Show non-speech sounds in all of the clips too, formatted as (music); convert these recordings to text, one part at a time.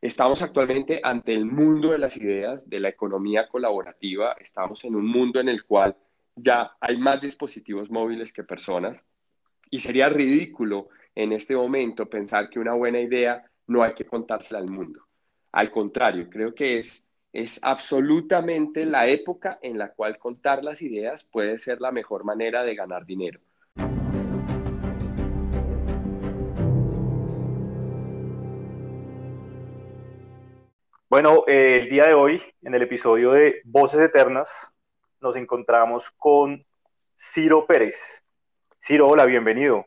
Estamos actualmente ante el mundo de las ideas, de la economía colaborativa. Estamos en un mundo en el cual ya hay más dispositivos móviles que personas y sería ridículo en este momento pensar que una buena idea no hay que contársela al mundo. Al contrario, creo que es, es absolutamente la época en la cual contar las ideas puede ser la mejor manera de ganar dinero. Bueno, eh, el día de hoy, en el episodio de Voces Eternas, nos encontramos con Ciro Pérez. Ciro, hola, bienvenido.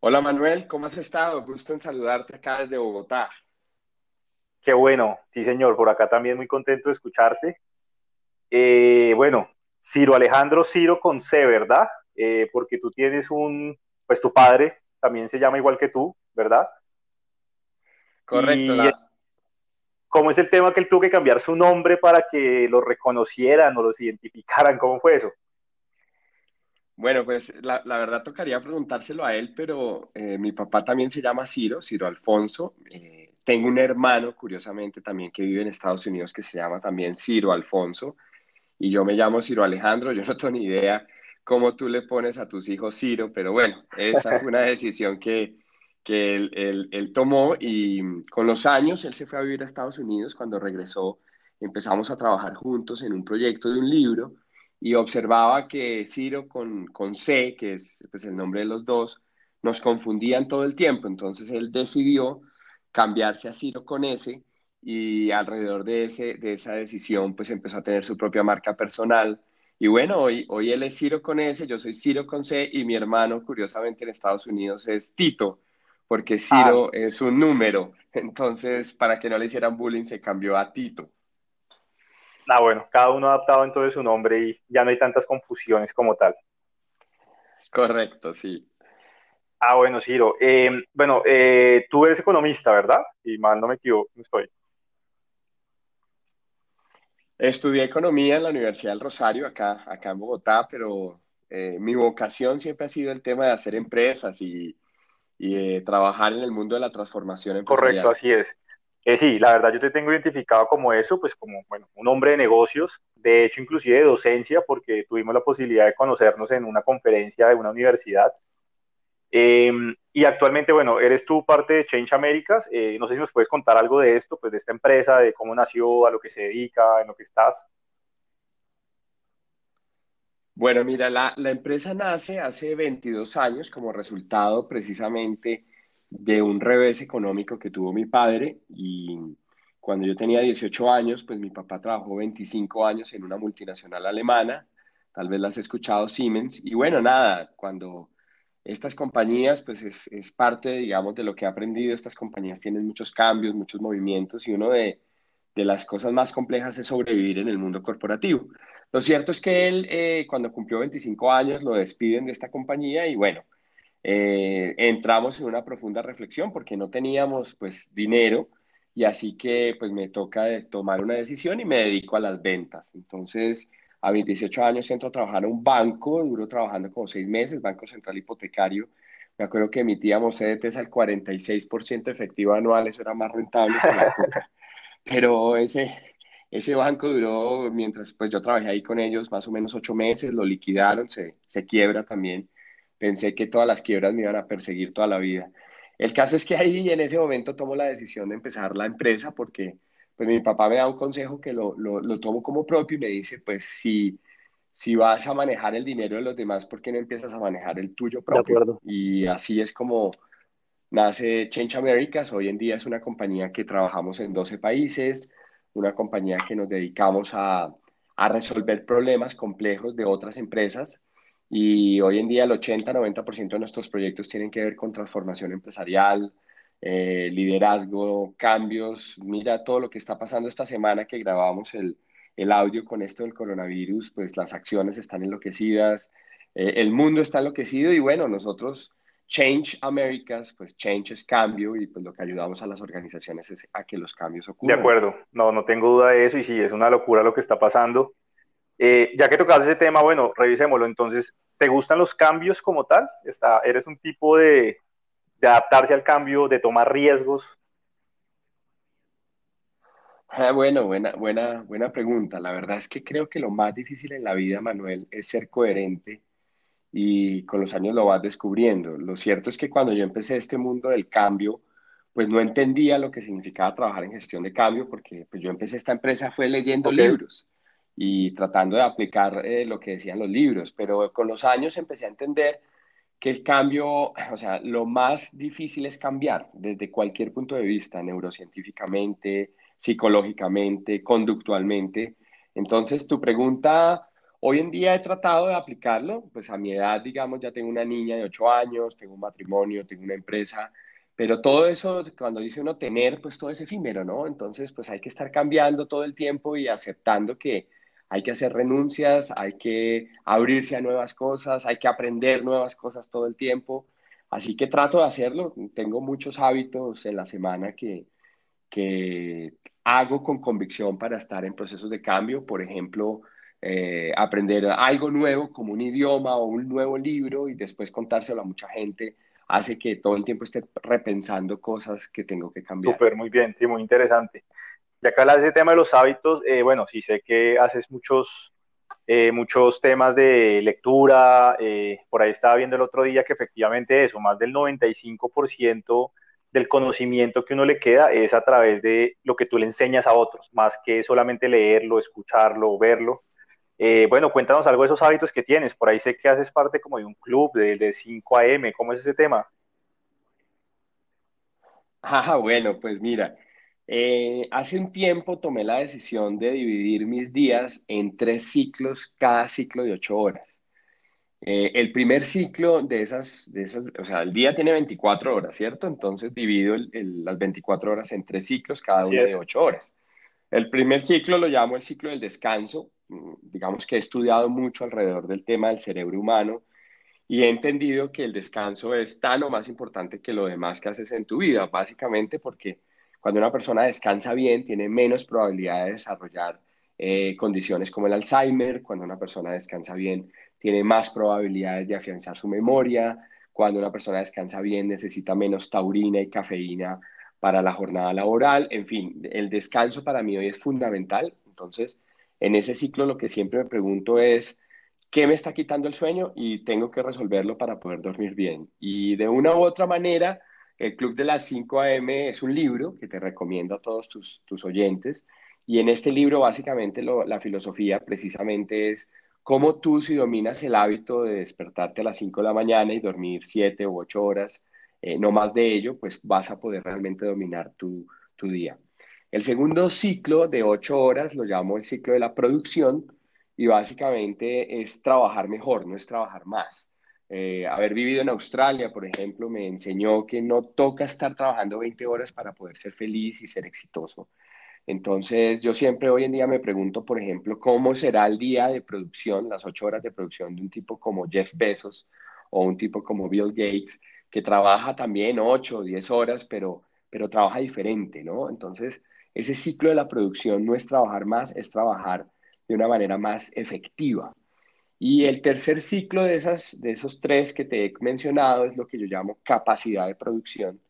Hola Manuel, ¿cómo has estado? Gusto en saludarte acá desde Bogotá. Qué bueno, sí señor, por acá también muy contento de escucharte. Eh, bueno, Ciro Alejandro Ciro con C, ¿verdad? Eh, porque tú tienes un, pues tu padre también se llama igual que tú, ¿verdad? Correcto. ¿Cómo es el tema que él tuvo que cambiar su nombre para que lo reconocieran o los identificaran? ¿Cómo fue eso? Bueno, pues la, verdad tocaría preguntárselo a él, pero eh, mi papá también se llama Ciro, Ciro Alfonso. Eh, tengo un hermano, curiosamente, también que vive en Estados Unidos que se llama también Ciro Alfonso. Y yo me llamo Ciro Alejandro. Yo (laughs) no tengo ni idea cómo tú le pones a tus hijos Ciro, pero bueno, esa fue una decisión que, que él, tomó y con los años él se fue a vivir a Estados Unidos. Cuando regresó empezamos a trabajar juntos en un proyecto de un libro y observaba que Ciro con, con C, que es pues, el nombre de los dos, nos confundían todo el tiempo. Entonces él decidió cambiarse a Ciro con S y alrededor de, ese, de esa decisión pues empezó a tener su propia marca personal. Y bueno, hoy, hoy él es Ciro con S, yo soy Ciro con C y mi hermano curiosamente en Estados Unidos es Tito porque Ciro ah. es un número. Entonces, para que no le hicieran bullying, se cambió a Tito. Ah, bueno, cada uno ha adaptado entonces su nombre y ya no hay tantas confusiones como tal. Correcto, sí. Ah, bueno, Ciro. Eh, bueno, eh, tú eres economista, ¿verdad? Y mal no me equivoco, estoy. Estudié economía en la Universidad del Rosario, acá, acá en Bogotá, pero eh, mi vocación siempre ha sido el tema de hacer empresas y, y trabajar en el mundo de la transformación empresarial. Correcto, así es. Eh, sí, la verdad yo te tengo identificado como eso, pues como bueno, un hombre de negocios, de hecho inclusive de docencia, porque tuvimos la posibilidad de conocernos en una conferencia de una universidad. Em, y actualmente, bueno, eres tú parte de Change Americas. Eh, no sé si nos puedes contar algo de esto, pues de esta empresa, de cómo nació, a lo que se dedica, en lo que estás. Bueno, mira, la, empresa nace hace 22 años como resultado precisamente de un revés económico que tuvo mi padre y cuando yo tenía 18 años, pues mi papá trabajó 25 años en una multinacional alemana, tal vez las has escuchado, Siemens, y bueno, nada, cuando estas compañías, pues es, es parte, digamos, de lo que he aprendido, estas compañías tienen muchos cambios, muchos movimientos y uno de, de las cosas más complejas es sobrevivir en el mundo corporativo. Lo cierto es que él, eh, cuando cumplió 25 años, lo despiden de esta compañía y bueno, eh, entramos en una profunda reflexión porque no teníamos pues dinero y así que pues me toca tomar una decisión y me dedico a las ventas. Entonces, a 28 años entro a trabajar en un banco, duro trabajando como seis meses, Banco Central Hipotecario. Me acuerdo que emitíamos CDTs al 46% efectivo anual, eso era más rentable que la época. (laughs) Pero ese, ese banco duró, mientras pues yo trabajé ahí con ellos, más o menos ocho meses, lo liquidaron, se, se quiebra también. Pensé que todas las quiebras me iban a perseguir toda la vida. El caso es que ahí en ese momento tomo la decisión de empezar la empresa porque pues mi papá me da un consejo que lo, lo, lo tomo como propio y me dice, pues si, si vas a manejar el dinero de los demás, ¿por qué no empiezas a manejar el tuyo propio? Y así es como nace Change Americas. Hoy en día es una compañía que trabajamos en 12 países, una compañía que nos dedicamos a, resolver problemas complejos de otras empresas y hoy en día el 80-90% de nuestros proyectos tienen que ver con transformación empresarial, eh, liderazgo, cambios. Mira todo lo que está pasando esta semana que grabamos el, audio con esto del coronavirus, pues las acciones están enloquecidas, eh, el mundo está enloquecido y bueno, nosotros Change Americas, pues change es cambio y pues lo que ayudamos a las organizaciones es a que los cambios ocurran. De acuerdo, no, no tengo duda de eso y sí, es una locura lo que está pasando. Eh, ya que tocas ese tema, bueno, revisémoslo. Entonces, ¿te gustan los cambios como tal? Está, ¿Eres un tipo de, de adaptarse al cambio, de tomar riesgos? Ah, bueno, buena, buena, buena pregunta. La verdad es que creo que lo más difícil en la vida, Manuel, es ser coherente y con los años lo vas descubriendo. Lo cierto es que cuando yo empecé este mundo del cambio, pues no entendía lo que significaba trabajar en gestión de cambio, porque pues yo empecé esta empresa fue leyendo libros y tratando de aplicar eh, lo que decían los libros, pero con los años empecé a entender que el cambio, (clears throat) o sea, lo más difícil es cambiar desde cualquier punto de vista, neurocientíficamente, psicológicamente, conductualmente. Entonces, tu pregunta, hoy en día he tratado de aplicarlo, pues a mi edad, digamos, ya tengo una niña de 8 años, tengo un matrimonio, tengo una empresa, pero todo eso, cuando dice uno tener, pues todo es efímero, ¿no? Entonces, pues hay que estar cambiando todo el tiempo y aceptando que hay que hacer renuncias, hay que abrirse a nuevas cosas, hay que aprender nuevas cosas todo el tiempo. Así que trato de hacerlo. Tengo muchos hábitos en la semana que, que hago con convicción para estar en procesos de cambio. Por ejemplo, eh, aprender algo nuevo como un idioma o un nuevo libro y después contárselo a mucha gente hace que todo el tiempo esté repensando cosas que tengo que cambiar. súper, muy bien, sí, muy interesante. Ya que hablas de tema de los hábitos, eh, bueno, sí sé que haces muchos, eh, muchos temas de lectura. eh, por ahí estaba viendo el otro día que efectivamente eso, más del 95% del conocimiento que uno le queda es a través de lo que tú le enseñas a otros, más que solamente leerlo, escucharlo verlo. Eh, bueno, cuéntanos algo de esos hábitos que tienes. Por ahí sé que haces parte como de un club de, de 5 a.m. ¿Cómo es ese tema? (laughs) Ah, bueno, pues mira, eh, hace un tiempo tomé la decisión de dividir mis días en tres ciclos, cada ciclo de ocho horas. Eh, el primer ciclo de esas, de esas, o sea, el día tiene 24 horas, ¿cierto? Entonces divido el- el- las 24 horas en tres ciclos, cada uno de es. 8 horas. El primer ciclo lo llamo el ciclo del descanso. Mm, Digamos que he estudiado mucho alrededor del tema del cerebro humano y he entendido que el descanso es tan o más importante que lo demás que haces en tu vida, básicamente porque cuando una persona descansa bien, tiene menos probabilidad de desarrollar eh, condiciones como el Alzheimer, cuando una persona descansa bien, tiene más probabilidades de afianzar su memoria, cuando una persona descansa bien, necesita menos taurina y cafeína para la jornada laboral, en fin, el descanso para mí hoy es fundamental, entonces en ese ciclo lo que siempre me pregunto es qué me está quitando el sueño y tengo que resolverlo para poder dormir bien. Y de una u otra manera, el Club de las 5 AM es un libro que te recomiendo a todos tus, oyentes. Y en este libro, básicamente, la filosofía precisamente es cómo tú, si dominas el hábito de despertarte a las 5 de la mañana y dormir 7 u 8 horas, eh, no más de ello, pues vas a poder realmente dominar tu día. El segundo ciclo de 8 horas lo llamo el ciclo de la producción y básicamente es trabajar mejor, no es trabajar más. Eh, haber vivido en Australia, por ejemplo, me enseñó que no toca estar trabajando 20 horas para poder ser feliz y ser exitoso. Entonces, yo siempre hoy en día me pregunto, por ejemplo, cómo será el día de producción, las ocho horas de producción de un tipo como Jeff Bezos o un tipo como Bill Gates, que trabaja también ocho o diez horas, pero, pero trabaja diferente, ¿no? Entonces, ese ciclo de la producción no es trabajar más, es trabajar de una manera más efectiva. Y el tercer ciclo de, esas, de esos tres que te he mencionado es lo que yo llamo capacidad de producción,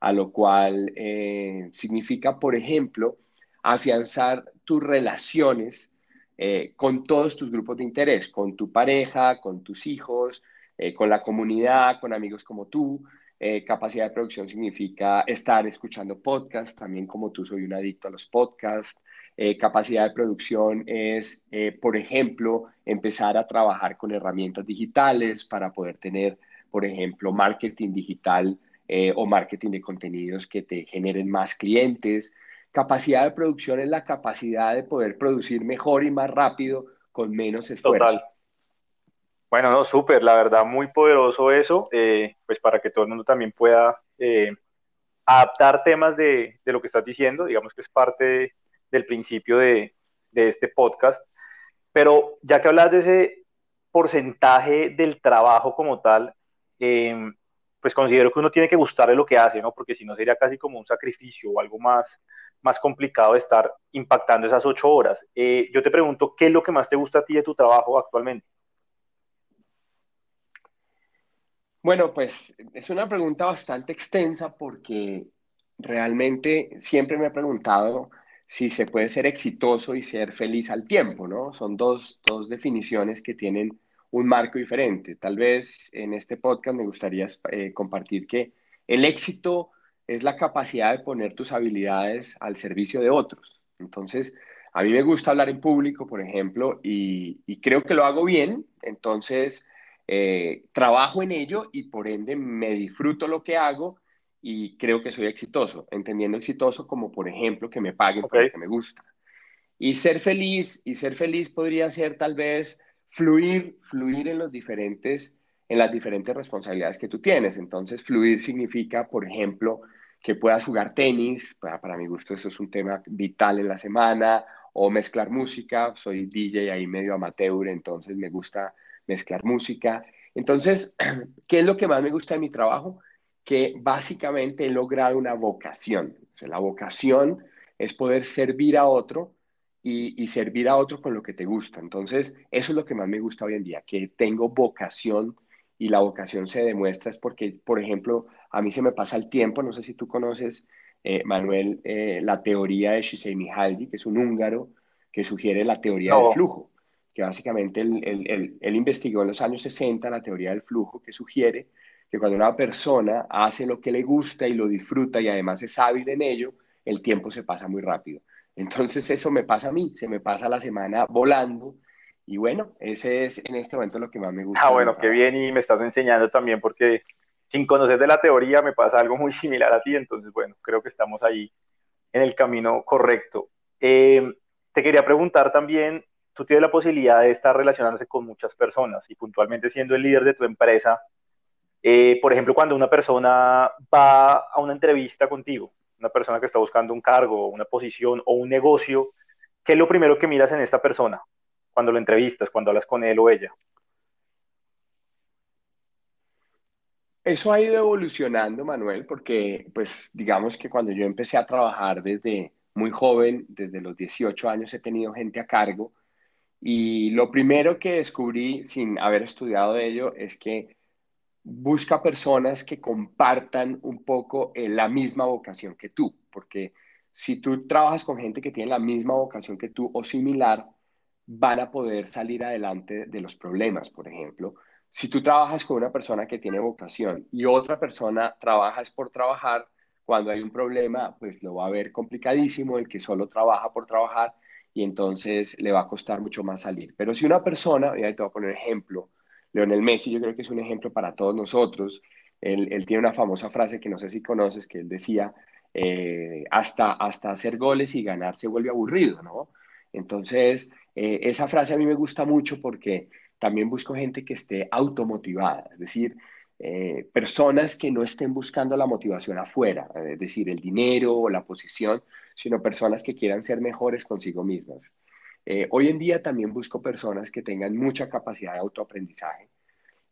a lo cual eh, significa, por ejemplo, afianzar tus relaciones eh, con todos tus grupos de interés, con tu pareja, con tus hijos, eh, con la comunidad, con amigos como tú. Eh, capacidad de producción significa estar escuchando podcasts, también como tú soy un adicto a los podcasts. Eh, capacidad de producción es, eh, por ejemplo, empezar a trabajar con herramientas digitales para poder tener, por ejemplo, marketing digital o marketing de contenidos que te generen más clientes. Capacidad de producción es la capacidad de poder producir mejor y más rápido con menos esfuerzo. Bueno, no, súper, la verdad, muy poderoso eso, eh, pues para que todo el mundo también pueda eh, adaptar temas de, de, lo que estás diciendo, digamos que es parte de, del principio de, de, este podcast, pero ya que hablas de ese porcentaje del trabajo como tal, eh, pues considero que uno tiene que gustarle lo que hace, ¿no? Porque si no sería casi como un sacrificio o algo más, más complicado de estar impactando esas ocho horas. Eh, yo te pregunto, ¿qué es lo que más te gusta a ti de tu trabajo actualmente? Bueno, pues es una pregunta bastante extensa porque realmente siempre me he preguntado si se puede ser exitoso y ser feliz al tiempo, ¿no? Son dos, dos definiciones que tienen un marco diferente. Tal vez en este podcast me gustaría eh, compartir que el éxito es la capacidad de poner tus habilidades al servicio de otros. Entonces, a mí me gusta hablar en público, por ejemplo, y, creo que lo hago bien, entonces eh, trabajo en ello y por ende me disfruto lo que hago y creo que soy exitoso, entendiendo exitoso como, por ejemplo, que me paguen por lo que me gusta. Y ser feliz, y ser feliz podría ser tal vez fluir, fluir en los diferentes, en las diferentes responsabilidades que tú tienes. Entonces, fluir significa, por ejemplo, que puedas jugar tenis, para, para mi gusto eso es un tema vital en la semana, o mezclar música, soy DJ ahí medio amateur, entonces me gusta mezclar música. Entonces, (clears throat) ¿qué es lo que más me gusta de mi trabajo? que básicamente he logrado una vocación. la vocación es poder servir a otro y, servir a otro con lo que te gusta. Entonces, eso es lo que más me gusta hoy en día, que tengo vocación y la vocación se demuestra es porque, por ejemplo, a mí se me pasa el tiempo, no sé si tú conoces, eh, Manuel, eh, la teoría de Shisei Mihaly, que es un húngaro que sugiere la teoría del flujo, que básicamente él, él investigó en los años 60 la teoría del flujo, que sugiere que cuando una persona hace lo que le gusta y lo disfruta y además es hábil en ello, el tiempo se pasa muy rápido. Entonces eso me pasa a mí, se me pasa la semana volando y bueno, ese es en este momento lo que más me gusta. Ah, bueno, qué bien y me estás enseñando también porque sin conocer de la teoría me pasa algo muy similar a ti, entonces bueno, creo que estamos ahí en el camino correcto. Eh, te quería preguntar también, tú tienes la posibilidad de estar relacionándose con muchas personas y puntualmente siendo el líder de tu empresa, eh, por ejemplo, cuando una persona va a una entrevista contigo, una persona que está buscando un cargo, una posición o un negocio, ¿qué es lo primero que miras en esta persona cuando lo entrevistas, cuando hablas con él o ella? Eso ha ido evolucionando, Manuel, porque pues digamos que cuando yo empecé a trabajar desde muy joven, desde los 18 años he tenido gente a cargo y lo primero que descubrí sin haber estudiado ello es que busca personas que compartan un poco eh, la misma vocación que tú, porque si tú trabajas con gente que tiene la misma vocación que tú o similar, van a poder salir adelante de los problemas, por ejemplo. Si tú trabajas con una persona que tiene vocación y otra persona trabaja por trabajar, cuando hay un problema, pues lo va a ver complicadísimo el que solo trabaja por trabajar y entonces le va a costar mucho más salir. Pero si una persona, y ahí te voy a poner ejemplo, Leonel Messi yo creo que es un ejemplo para todos nosotros. Él, tiene una famosa frase que no sé si conoces, que él decía, eh, hasta, hasta hacer goles y ganar se vuelve aburrido, ¿no? Entonces, eh, esa frase a mí me gusta mucho porque también busco gente que esté automotivada, es decir, eh, personas que no estén buscando la motivación afuera, es decir, el dinero o la posición, sino personas que quieran ser mejores consigo mismas. Eh, hoy en día también busco personas que tengan mucha capacidad de autoaprendizaje.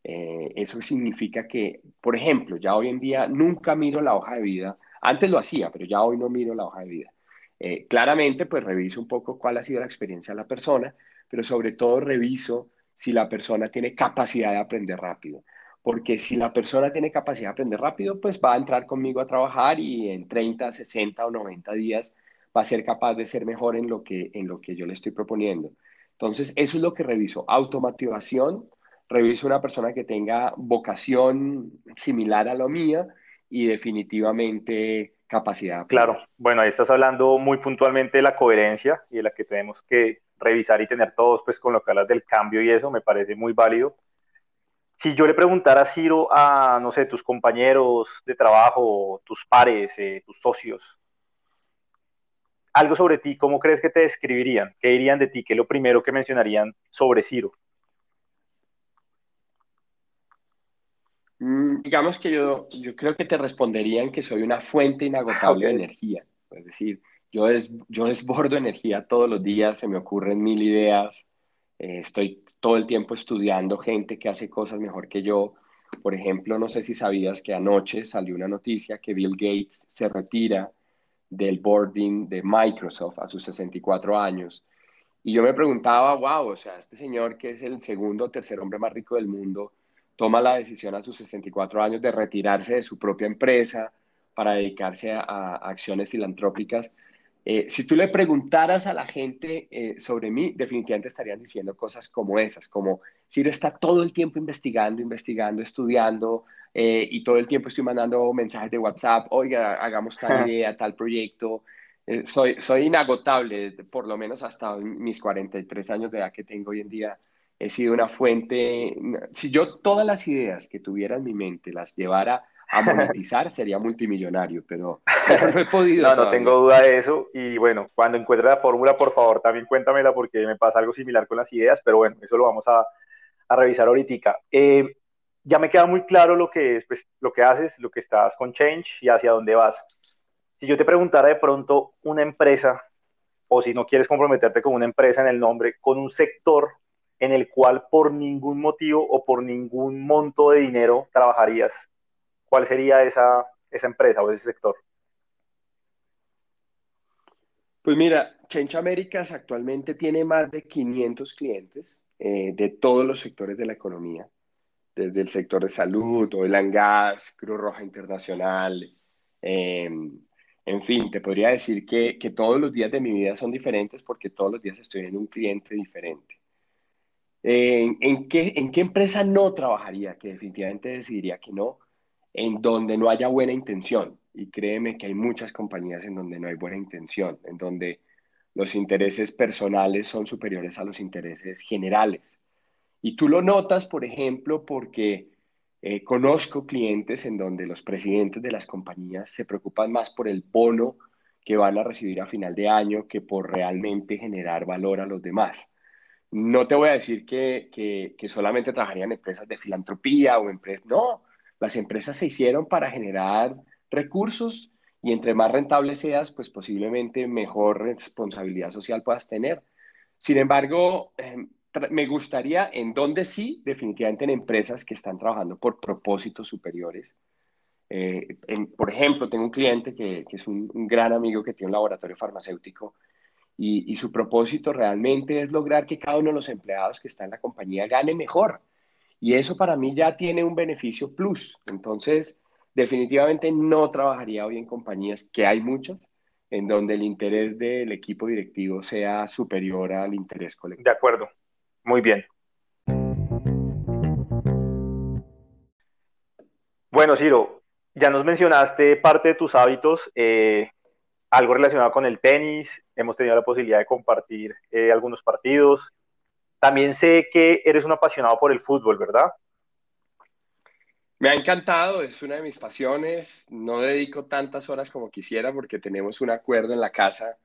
Eh, eso significa que, por ejemplo, ya hoy en día nunca miro la hoja de vida. Antes lo hacía, pero ya hoy no miro la hoja de vida. Eh, claramente, pues reviso un poco cuál ha sido la experiencia de la persona, pero sobre todo reviso si la persona tiene capacidad de aprender rápido. Porque si la persona tiene capacidad de aprender rápido, pues va a entrar conmigo a trabajar y en 30, 60 o 90 días va a ser capaz de ser mejor en lo que, en lo que yo le estoy proponiendo. Entonces, eso es lo que reviso. Automotivación, reviso una persona que tenga vocación similar a la mía y definitivamente capacidad. Claro, bueno, ahí estás hablando muy puntualmente de la coherencia y de la que tenemos que revisar y tener todos, pues con lo que hablas del cambio y eso, me parece muy válido. Si yo le preguntara a Ciro a, no sé, tus compañeros de trabajo, tus pares, eh, tus socios, algo sobre ti, ¿cómo crees que te describirían? ¿Qué dirían de ti? ¿Qué es lo primero que mencionarían sobre Ciro? Mm, digamos que yo, yo creo que te responderían que soy una fuente inagotable de energía. Es decir, yo, yo desbordo energía todos los días, se me ocurren mil ideas, eh, estoy todo el tiempo estudiando gente que hace cosas mejor que yo. Por ejemplo, no sé si sabías que anoche salió una noticia que Bill Gates se retira del boarding de Microsoft a sus 64 años. Y yo me preguntaba, wow, o sea, este señor que es el segundo o tercer hombre más rico del mundo, toma la decisión a sus 64 años de retirarse de su propia empresa para dedicarse a, acciones filantrópicas. Eh, si tú le preguntaras a la gente eh, sobre mí, definitivamente estarían diciendo cosas como esas, como Ciro está todo el tiempo investigando, investigando, estudiando, eh, y todo el tiempo estoy mandando mensajes de WhatsApp, oiga, hagamos tal idea, tal proyecto. soy, soy inagotable, por lo menos hasta mis 43 años de edad que tengo hoy en día. He sido una fuente, si yo todas las ideas que tuviera en mi mente las llevara a (laughs) monetizar, sería multimillonario, (laughs) pero, no he podido. no, no tengo duda de eso. Y bueno, cuando encuentre la fórmula, por favor, también cuéntamela porque me pasa algo similar con las ideas, pero bueno, eso lo vamos a, a revisar ahorita. Eh, ya me queda muy claro lo que, es, pues, lo que haces, lo que estás con Change y hacia dónde vas. Si yo te preguntara de pronto una empresa, o si no quieres comprometerte con una empresa en el nombre, con un sector en el cual por ningún motivo o por ningún monto de dinero trabajarías, ¿cuál sería esa, esa empresa o ese sector? Pues mira, Change Americas actualmente tiene más de 500 clientes eh, de todos los sectores de la economía, desde el sector de salud, oil and gas, Cruz Roja Internacional, em, en fin, te podría decir que, que, todos los días de mi vida son diferentes porque todos los días estoy en un cliente diferente. ¿en, qué, ¿En qué empresa no trabajaría? Que definitivamente decidiría que no en donde no haya buena intención. Y créeme que hay muchas compañías en donde no hay buena intención, en donde los intereses personales son superiores a los intereses generales. Y tú lo notas, por ejemplo, porque eh, conozco clientes en donde los presidentes de las compañías se preocupan más por el bono que van a recibir a final de año que por realmente generar valor a los demás. No te voy a decir que, que, que solamente trabajarían empresas de filantropía o empresas, no, las empresas se hicieron para generar recursos y entre más rentable seas, pues posiblemente mejor responsabilidad social puedas tener. Sin embargo, em, me gustaría en donde sí, definitivamente en empresas que están trabajando por propósitos superiores. Eh, por ejemplo, tengo un cliente que, es un, gran amigo que tiene un laboratorio farmacéutico y, y, su propósito realmente es lograr que cada uno de los empleados que está en la compañía gane mejor. Y eso para mí ya tiene un beneficio plus. Entonces, definitivamente no trabajaría hoy en compañías, que hay muchas, en donde el interés del equipo directivo sea superior al interés colectivo. De acuerdo. Muy bien. Bueno, Ciro, ya nos mencionaste parte de tus hábitos, eh, algo relacionado con el tenis, hemos tenido la posibilidad de compartir eh, algunos partidos, también sé que eres un apasionado por el fútbol, ¿verdad? Me ha encantado, es una de mis pasiones. No dedico tantas horas como quisiera porque tenemos un acuerdo en la casa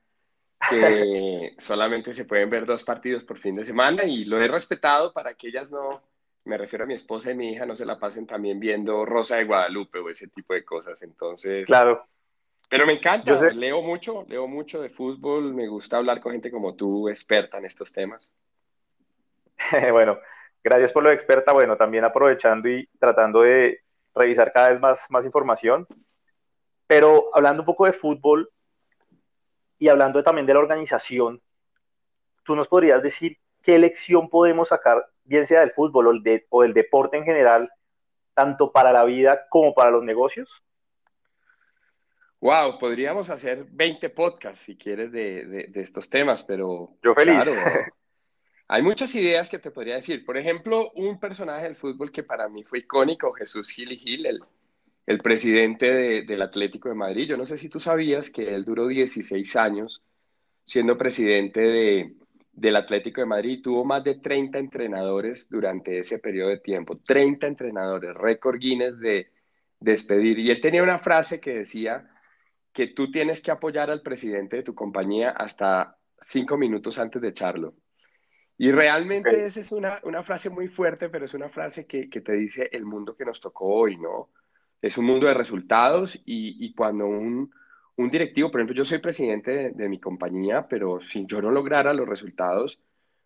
que (laughs) solamente se pueden ver dos partidos por fin de semana y lo he respetado para que ellas no, me refiero a mi esposa y mi hija, no se la pasen también viendo Rosa de Guadalupe o ese tipo de cosas. Entonces, claro. Pero me encanta, leo mucho, leo mucho de fútbol, me gusta hablar con gente como tú, experta en estos temas. (laughs) bueno, gracias por lo experta. Bueno, también aprovechando y tratando de revisar cada vez más, más información. Pero hablando un poco de fútbol y hablando también de la organización, ¿tú nos podrías decir qué lección podemos sacar, bien sea del fútbol o, el de, o del deporte en general, tanto para la vida como para los negocios? Wow, podríamos hacer 20 podcasts si quieres de, de, estos temas, pero... Yo feliz. Hay muchas ideas que te podría decir. Por ejemplo, un personaje del fútbol que para mí fue icónico, Jesús Gil Gil, el, el presidente del Atlético de Madrid. Yo no sé si tú sabías que él duró 16 años siendo presidente de, del Atlético de Madrid. Tuvo más de 30 entrenadores durante ese periodo de tiempo. 30 entrenadores, récord Guinness de despedir. Y él tenía una frase que decía que tú tienes que apoyar al presidente de tu compañía hasta cinco minutos antes de echarlo. Y realmente esa es una, una, frase muy fuerte, pero es una frase que, que, te dice el mundo que nos tocó hoy, ¿no? Es un mundo de resultados y, y cuando un, un, directivo, por ejemplo, yo soy presidente de, de, mi compañía, pero si yo no lograra los resultados,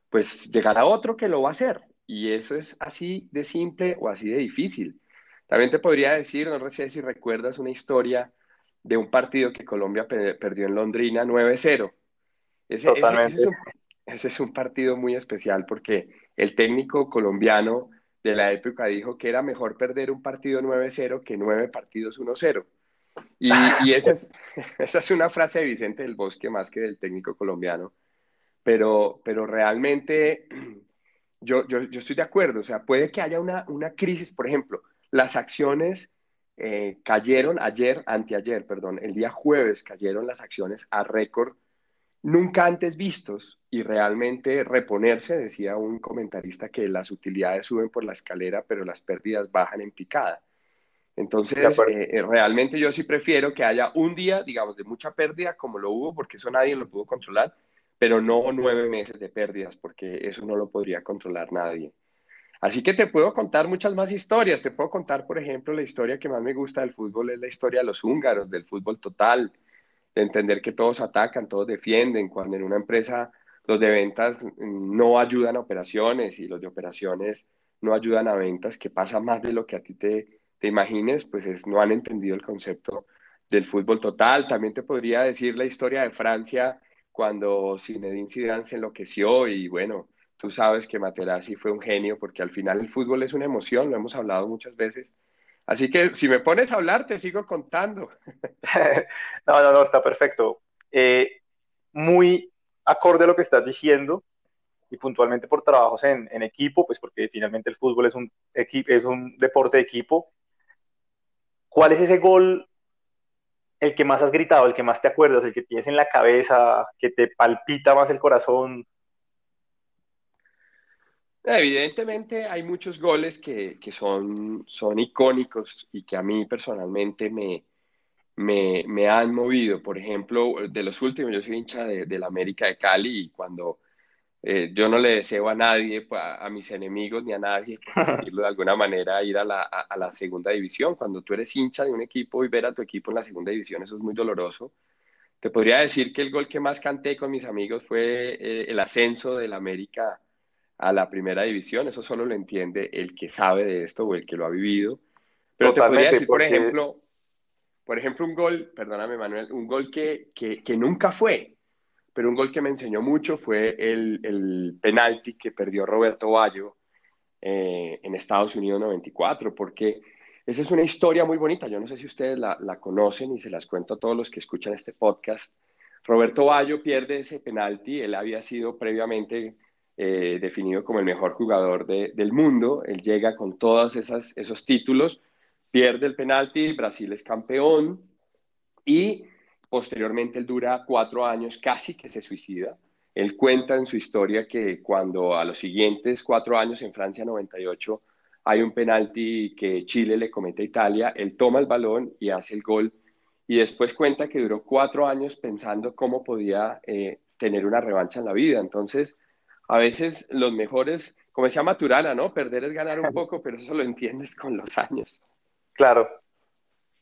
pues llegará otro que lo va a hacer. Y eso es así de simple o así de difícil. También te podría decir, no sé si recuerdas una historia de un partido que Colombia perdió en Londrina 9-0. Ese, Totalmente. Ese, ese, es un, ese es un partido muy especial porque el técnico colombiano de la época dijo que era mejor perder un partido 9-0 que nueve partidos 1-0. Y, (laughs) esa, es, (laughs) esa es una frase de Vicente del Bosque más que del técnico colombiano. Pero, pero realmente (clears throat) yo, yo, yo estoy de acuerdo. O sea, puede que haya una, una crisis. Por ejemplo, las acciones eh, cayeron ayer, anteayer, perdón, el día jueves cayeron las acciones a récord nunca antes vistos y realmente reponerse, decía un comentarista que las utilidades suben por la escalera, pero las pérdidas bajan en picada. Entonces, eh, eh, realmente yo sí prefiero que haya un día, digamos, de mucha pérdida, como lo hubo, porque eso nadie lo pudo controlar, pero no nueve meses de pérdidas, porque eso no lo podría controlar nadie. Así que te puedo contar muchas más historias. Te puedo contar, por ejemplo, la historia que más me gusta del fútbol es la historia de los húngaros, del fútbol total, de entender que todos atacan, todos defienden, cuando en una empresa los de ventas no ayudan a operaciones y los de operaciones no ayudan a ventas, que pasa más de lo que a ti te, te imagines, pues es, no han entendido el concepto del fútbol total. También te podría decir la historia de Francia cuando Zinedine Zidane se enloqueció y bueno, tú sabes que Materazzi fue un genio porque al final el fútbol es una emoción, lo hemos hablado muchas veces. Así que si me pones a hablar, te sigo contando. (laughs) no, no, no, está perfecto. Eh, muy acorde a lo que estás diciendo y puntualmente por trabajos en, equipo, pues porque finalmente el fútbol es un, es un deporte de equipo. ¿Cuál es ese gol el que más has gritado, el que más te acuerdas, el que tienes en la cabeza, que te palpita más el corazón? Evidentemente hay muchos goles que, son, son icónicos y que a mí personalmente me, me, han movido. Por ejemplo, de los últimos, yo soy hincha de, la América de Cali y cuando eh, yo no le deseo a nadie, pues, a, mis enemigos ni a nadie, por (laughs) decirlo de alguna manera, ir a la, a, la, segunda división. Cuando tú eres hincha de un equipo y ver a tu equipo en la segunda división, eso es muy doloroso. Te podría decir que el gol que más canté con mis amigos fue eh, el ascenso del América a la primera división. Eso solo lo entiende el que sabe de esto o el que lo ha vivido. Pero te podría decir, por ejemplo, por ejemplo, un gol, perdóname Manuel, un gol que, que, nunca fue, pero un gol que me enseñó mucho fue el, el penalti que perdió Roberto Bayo eh, en Estados Unidos 94, porque esa es una historia muy bonita. Yo no sé si ustedes la, la, conocen y se las cuento a todos los que escuchan este podcast. Roberto Bayo pierde ese penalti, él había sido previamente eh, definido como el mejor jugador del mundo. Él llega con todos esos títulos, pierde el penalti, Brasil es campeón y posteriormente él dura cuatro años casi que se suicida. Él cuenta en su historia que cuando a los siguientes cuatro años en Francia 98 hay un penalti que Chile le comete a Italia, él toma el balón y hace el gol y después cuenta que duró cuatro años pensando cómo podía eh, tener una revancha en la vida. Entonces, a veces los mejores, como decía Maturana, ¿no? Perder es ganar un (laughs) poco, pero eso lo entiendes con los años. Claro.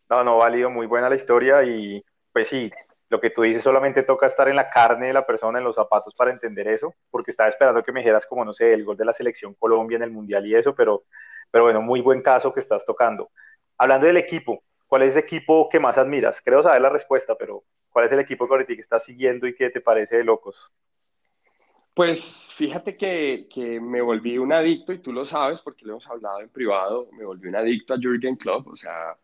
No, no, válido, muy buena la historia y pues sí, lo que tú dices solamente toca estar en la carne de la persona, en los zapatos para entender eso, porque estaba esperando que me dijeras como, no sé, el gol de la selección Colombia en el Mundial y eso, pero, pero bueno, muy buen caso que estás tocando. Hablando del equipo, ¿cuál es el equipo que más admiras? Creo saber la respuesta, pero ¿cuál es el equipo que ahorita que estás siguiendo y que te parece de locos? Pues fíjate que, me volví un adicto, y tú lo sabes porque lo hemos hablado en privado, me volví un adicto a Jürgen Klopp, o sea,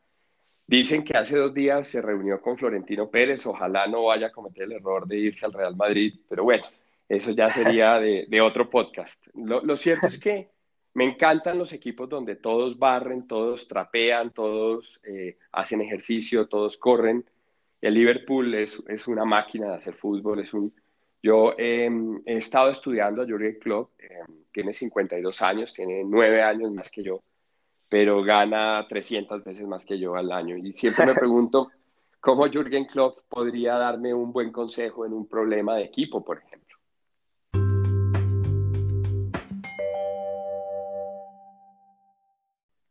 dicen que hace dos días se reunió con Florentino Pérez, ojalá no vaya a cometer el error de irse al Real Madrid, pero bueno, eso ya sería de, otro podcast. Lo, cierto es que me encantan los equipos donde todos barren, todos trapean, todos eh, hacen ejercicio, todos corren. El Liverpool es, es una máquina de hacer fútbol, es un yo em, he estado estudiando a Jürgen Klopp, em, tiene 52 años, tiene 9 años más que yo, pero gana 300 veces más que yo al año. Y siempre me (laughs) pregunto cómo Jürgen Klopp podría darme un buen consejo en un problema de equipo, por ejemplo.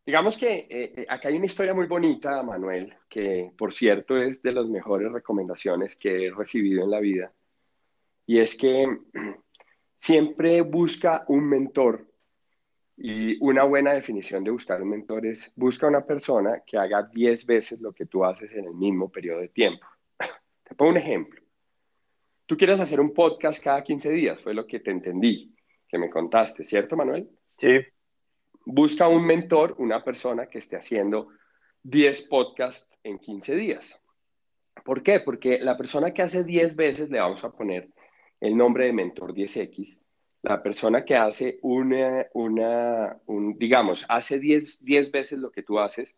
Digamos que eh, eh, acá hay una historia muy bonita, Manuel, que por cierto es de las mejores recomendaciones que he recibido en la vida y es que siempre busca un mentor y una buena definición de buscar un mentor es busca una persona que haga 10 veces lo que tú haces en el mismo periodo de tiempo. (laughs) Te pongo un ejemplo. Tú quieres hacer un podcast cada 15 días, fue lo que te entendí, que me contaste, ¿cierto, Manuel? Sí. Busca un mentor, una persona que esté haciendo 10 podcasts en 15 días. ¿Por qué? Porque la persona que hace 10 veces, le vamos a poner el nombre de Mentor 10X, la persona que hace una, una un, digamos, hace 10, 10 veces lo que tú haces,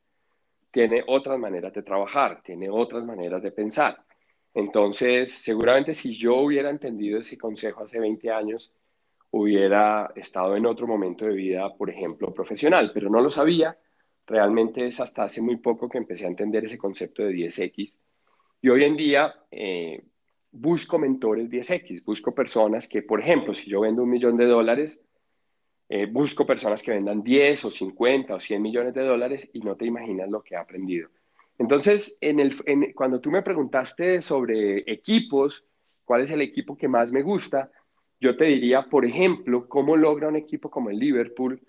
tiene otras maneras de trabajar, tiene otras maneras de pensar. Entonces, seguramente si yo hubiera entendido ese consejo hace 20 años, hubiera estado en otro momento de vida, por ejemplo, profesional, pero no lo sabía. Realmente es hasta hace muy poco que empecé a entender ese concepto de 10X. Y hoy en día eh, busco mentores 10X, busco personas que, por ejemplo, si yo vendo un millón de dólares, eh, busco personas que vendan 10 o 50 o 100 millones de dólares y no te imaginas lo que he aprendido. Entonces, cuando tú me preguntaste sobre equipos, cuál es el equipo que más me gusta, yo te diría, por ejemplo, cómo logra un equipo como el Liverpool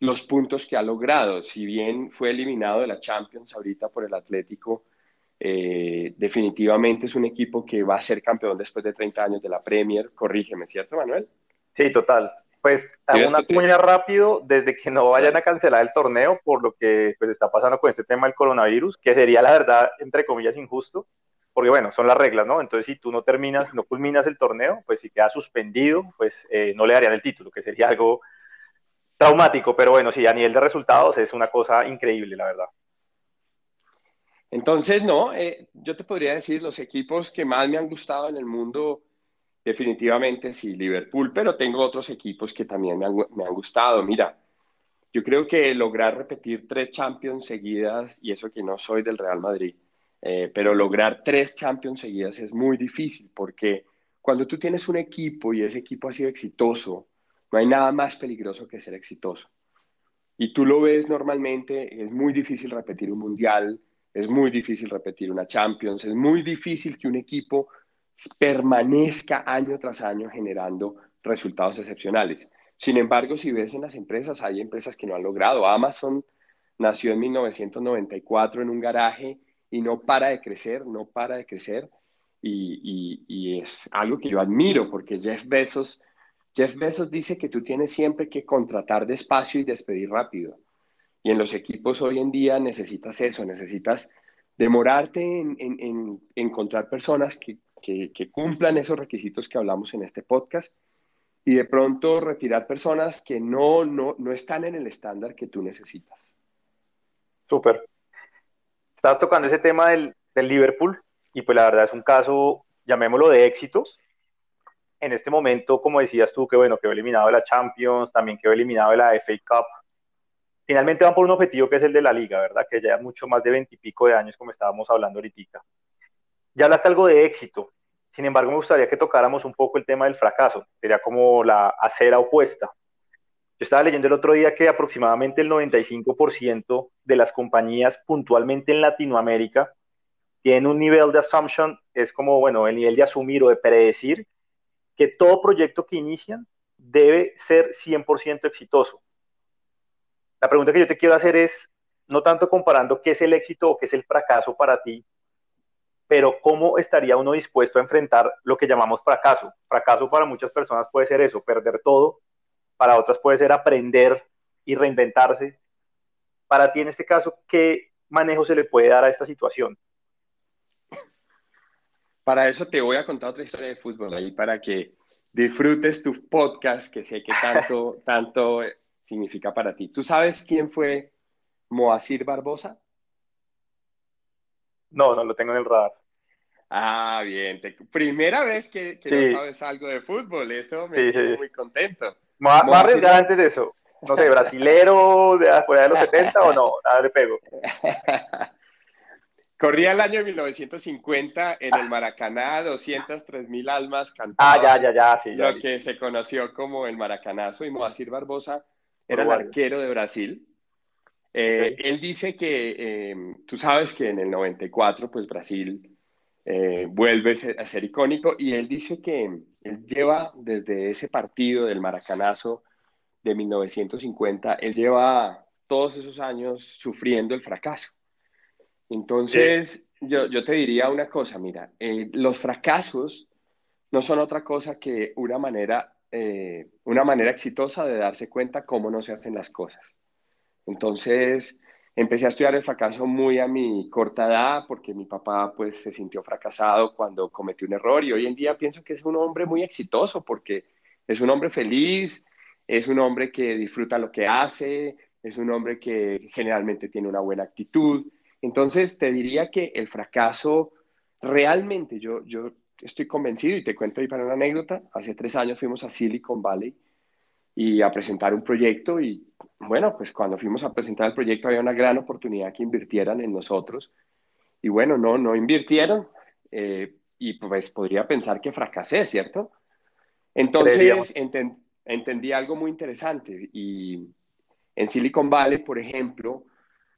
los puntos que ha logrado. Si bien fue eliminado de la Champions ahorita por el Atlético, eh, definitivamente es un equipo que va a ser campeón después de 30 años de la Premier. Corrígeme, ¿cierto, Manuel? Sí, total. Pues una cuña rápido desde que no vayan a cancelar el torneo por lo que pues, está pasando con este tema del coronavirus, que sería la verdad, entre comillas, injusto, porque bueno, son las reglas, ¿no? Entonces si tú no terminas, no culminas el torneo, pues si queda suspendido, pues eh, no le darían el título, que sería algo traumático, pero bueno, sí, a nivel de resultados es una cosa increíble, la verdad. Entonces, no, eh, yo te podría decir los equipos que más me han gustado en el mundo definitivamente sí, Liverpool, pero tengo otros equipos que también me han, gustado. Mira, yo creo que lograr repetir tres Champions seguidas, y eso que no soy del Real Madrid, eh, pero lograr tres Champions seguidas es muy difícil porque cuando tú tienes un equipo y ese equipo ha sido exitoso, no hay nada más peligroso que ser exitoso. Y tú lo ves normalmente, es muy difícil repetir un mundial, es muy difícil repetir una Champions, es muy difícil que un equipo permanezca año tras año generando resultados excepcionales. Sin embargo, si ves en las empresas, hay empresas que no han logrado. Amazon nació en 1994 en un garaje y no para de crecer, no para de crecer. Y, es algo que yo admiro porque Jeff Bezos, Jeff Bezos dice que tú tienes siempre que contratar despacio y despedir rápido. Y en los equipos hoy en día necesitas eso, necesitas demorarte en encontrar personas que cumplan esos requisitos que hablamos en este podcast y de pronto retirar personas que no, no, no están en el estándar que tú necesitas. Súper. Estás tocando ese tema del, del, Liverpool y pues la verdad es un caso, llamémoslo de éxito. En este momento, como decías tú, que bueno, quedó eliminado de la Champions, también quedó eliminado de la FA Cup. Finalmente van por un objetivo que es el de la liga, ¿verdad? Que ya mucho más de veintipico de años, como estábamos hablando ahorita. Ya hablaste algo de éxito, sin embargo me gustaría que tocáramos un poco el tema del fracaso, sería como la acera opuesta. Yo estaba leyendo el otro día que aproximadamente el 95% de las compañías puntualmente en Latinoamérica tienen un nivel de assumption, es como, bueno, el nivel de asumir o de predecir que todo proyecto que inician debe ser 100% exitoso. La pregunta que yo te quiero hacer es, no tanto comparando qué es el éxito o qué es el fracaso para ti, pero ¿cómo estaría uno dispuesto a enfrentar lo que llamamos fracaso? Fracaso para muchas personas puede ser eso, perder todo, para otras puede ser aprender y reinventarse. Para ti en este caso, ¿qué manejo se le puede dar a esta situación? Para eso te voy a contar otra historia de fútbol ahí para que disfrutes tu podcast que sé que tanto, (laughs) tanto significa para ti. ¿Tú sabes quién fue Moacir Barbosa? No, no lo tengo en el radar. Ah, bien. primera vez que, no sabes algo de fútbol. Eso me sí, muy contento. Más, arriesgado antes de eso. No sé, brasilero de por de los 70 o no, nada le pego. (laughs) Corría el año de 1950 en el Maracaná, 203 mil almas cantaban. Ah, ya, ya, ya, sí. lo que se conoció como el Maracanazo y Moacir Barbosa era el arquero de Brasil. Eh, él dice que, eh, tú sabes que en el 94, pues Brasil eh, vuelve a ser icónico y él dice que él lleva desde ese partido del Maracanazo de 1950, él lleva todos esos años sufriendo el fracaso. Entonces, yo, yo, te diría una cosa, mira, los fracasos no son otra cosa que una manera, una manera exitosa de darse cuenta cómo no se hacen las cosas. Entonces, Empecé a estudiar el fracaso muy a mi corta edad porque mi papá pues se sintió fracasado cuando cometió un error y hoy en día pienso que es un hombre muy exitoso porque es un hombre feliz, es un hombre que disfruta lo que hace, es un hombre que generalmente tiene una buena actitud. Entonces te diría que el fracaso realmente yo, yo estoy convencido y te cuento ahí para una anécdota, hace tres años fuimos a Silicon Valley y a presentar un proyecto y bueno, pues cuando fuimos a presentar el proyecto había una gran oportunidad que invirtieran en nosotros y bueno, no, no invirtieron eh, y pues podría pensar que fracasé, ¿cierto? Entonces entendí algo muy interesante y en Silicon Valley, por ejemplo,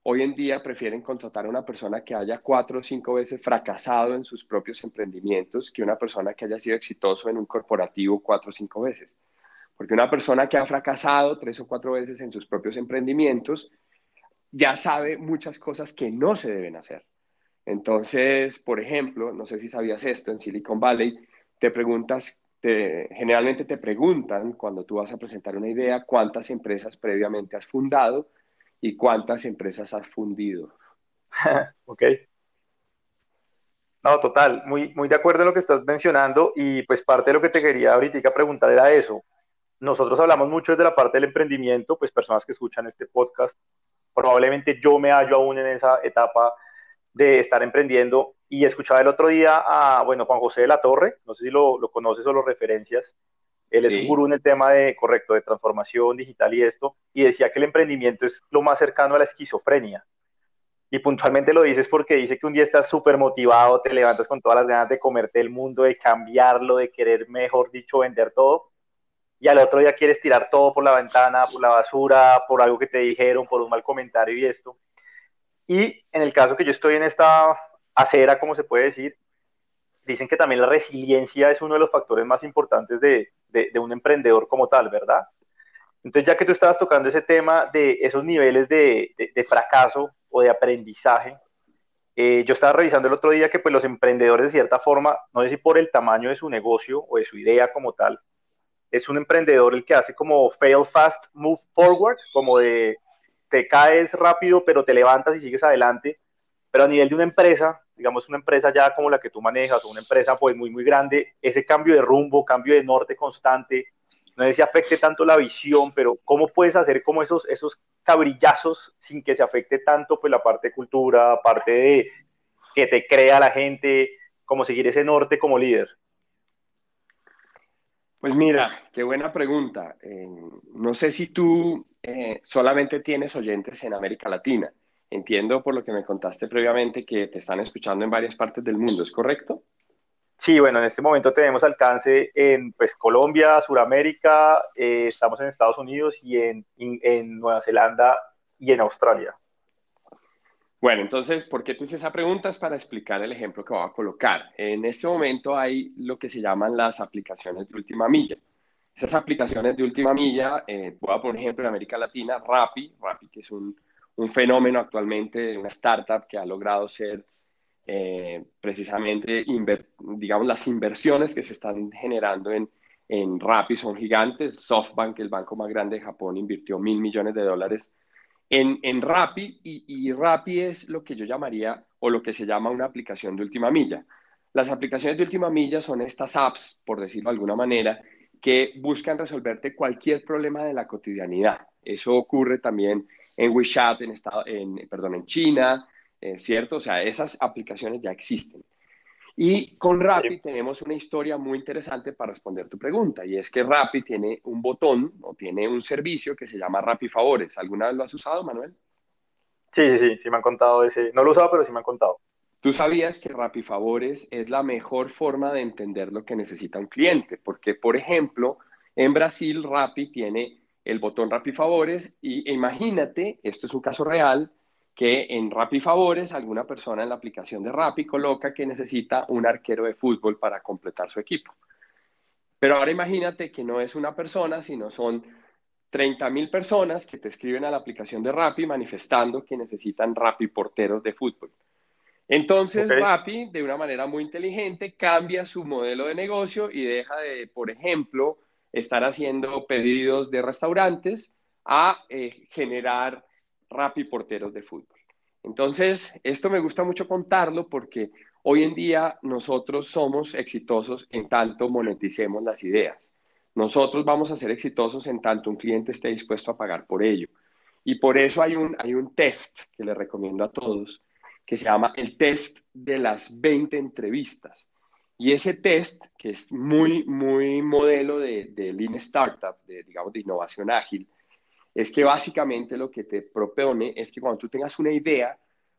hoy en día prefieren contratar a una persona que haya cuatro o cinco veces fracasado en sus propios emprendimientos que una persona que haya sido exitoso en un corporativo cuatro o cinco veces. Porque una persona que ha fracasado tres o cuatro veces en sus propios emprendimientos ya sabe muchas cosas que no se deben hacer. Entonces, por ejemplo, no sé si sabías esto, en Silicon Valley te preguntas, generalmente te preguntan cuando tú vas a presentar una idea cuántas empresas previamente has fundado y cuántas empresas has fundido. (laughs) ok. No, total, muy, muy de acuerdo en lo que estás mencionando y pues parte de lo que te quería ahorita preguntar era eso nosotros hablamos mucho desde la parte del emprendimiento, pues personas que escuchan este podcast, probablemente yo me hallo aún en esa etapa de estar emprendiendo y escuchaba el otro día a, bueno, Juan José de la Torre, no sé si lo, conoces o lo referencias, él es un gurú en el tema de, correcto, de transformación digital y esto, y decía que el emprendimiento es lo más cercano a la esquizofrenia. Y puntualmente lo dices porque dice que un día estás súper motivado, te levantas con todas las ganas de comerte el mundo, de cambiarlo, de querer, mejor dicho, vender todo, y al otro día quieres tirar todo por la ventana, por la basura, por algo que te dijeron, por un mal comentario y esto. Y en el caso que yo estoy en esta acera, como se puede decir, dicen que también la resiliencia es uno de los factores más importantes de, de, un emprendedor como tal, ¿verdad? Entonces, ya que tú estabas tocando ese tema de esos niveles de, fracaso o de aprendizaje, eh, yo estaba revisando el otro día que pues los emprendedores de cierta forma, no sé si por el tamaño de su negocio o de su idea como tal, es un emprendedor el que hace como fail fast, move forward, como de te caes rápido, pero te levantas y sigues adelante. Pero a nivel de una empresa, digamos una empresa ya como la que tú manejas, o una empresa pues muy, muy grande, ese cambio de rumbo, cambio de norte constante, no sé si afecte tanto la visión, pero ¿cómo puedes hacer como esos, esos cabrillazos sin que se afecte tanto pues la parte de cultura, parte de que te crea la gente, como seguir ese norte como líder? Pues mira, qué buena pregunta. Eh, no sé si tú eh, solamente tienes oyentes en América Latina. Entiendo por lo que me contaste previamente que te están escuchando en varias partes del mundo, ¿es correcto? Sí, bueno, en este momento tenemos alcance en pues, Colombia, Sudamérica, eh, estamos en Estados Unidos y en Nueva Zelanda y en Australia. Bueno, entonces, ¿por qué te hice esa pregunta? Es para explicar el ejemplo que voy a colocar. En este momento hay lo que se llaman las aplicaciones de última milla. Esas aplicaciones de última milla, eh, voy a poner ejemplo en América Latina, Rappi, Rappi que es un, fenómeno actualmente, una startup que ha logrado ser eh, precisamente, digamos, las inversiones que se están generando en, en Rappi son gigantes. SoftBank, el banco más grande de Japón, invirtió mil millones de dólares en, en Rappi y, y Rappi es lo que yo llamaría o lo que se llama una aplicación de última milla. Las aplicaciones de última milla son estas apps, por decirlo de alguna manera, que buscan resolverte cualquier problema de la cotidianidad. Eso ocurre también en WeChat, en, estado, en, perdón, en China, eh, ¿cierto? O sea, esas aplicaciones ya existen. Y con Rappi tenemos una historia muy interesante para responder tu pregunta, y es que Rappi tiene un botón o tiene un servicio que se llama Rappi Favores. ¿Alguna vez lo has usado, Manuel? Sí, sí, sí, sí me han contado ese. No lo he usado, pero sí me han contado. Tú sabías que Rappi Favores es la mejor forma de entender lo que necesita un cliente, porque, por ejemplo, en Brasil Rappi tiene el botón Rappi Favores y imagínate, esto es un caso real, que en Rappi Favores alguna persona en la aplicación de Rappi coloca que necesita un arquero de fútbol para completar su equipo. Pero ahora imagínate que no es una persona, sino son 30 mil personas que te escriben a la aplicación de Rappi manifestando que necesitan Rappi porteros de fútbol. Entonces Rappi, de una manera muy inteligente, cambia su modelo de negocio y deja de, por ejemplo, estar haciendo pedidos de restaurantes a eh, generar Rappi porteros de fútbol. Entonces, esto me gusta mucho contarlo porque hoy en día nosotros somos exitosos en tanto moneticemos las ideas. Nosotros vamos a ser exitosos en tanto un cliente esté dispuesto a pagar por ello. Y por eso hay un, hay un test que le recomiendo a todos, que se llama el test de las 20 entrevistas. Y ese test, que es muy, muy modelo de, de Lean Startup, de, digamos, de innovación ágil, es que básicamente lo que te propone es que cuando tú tengas una idea,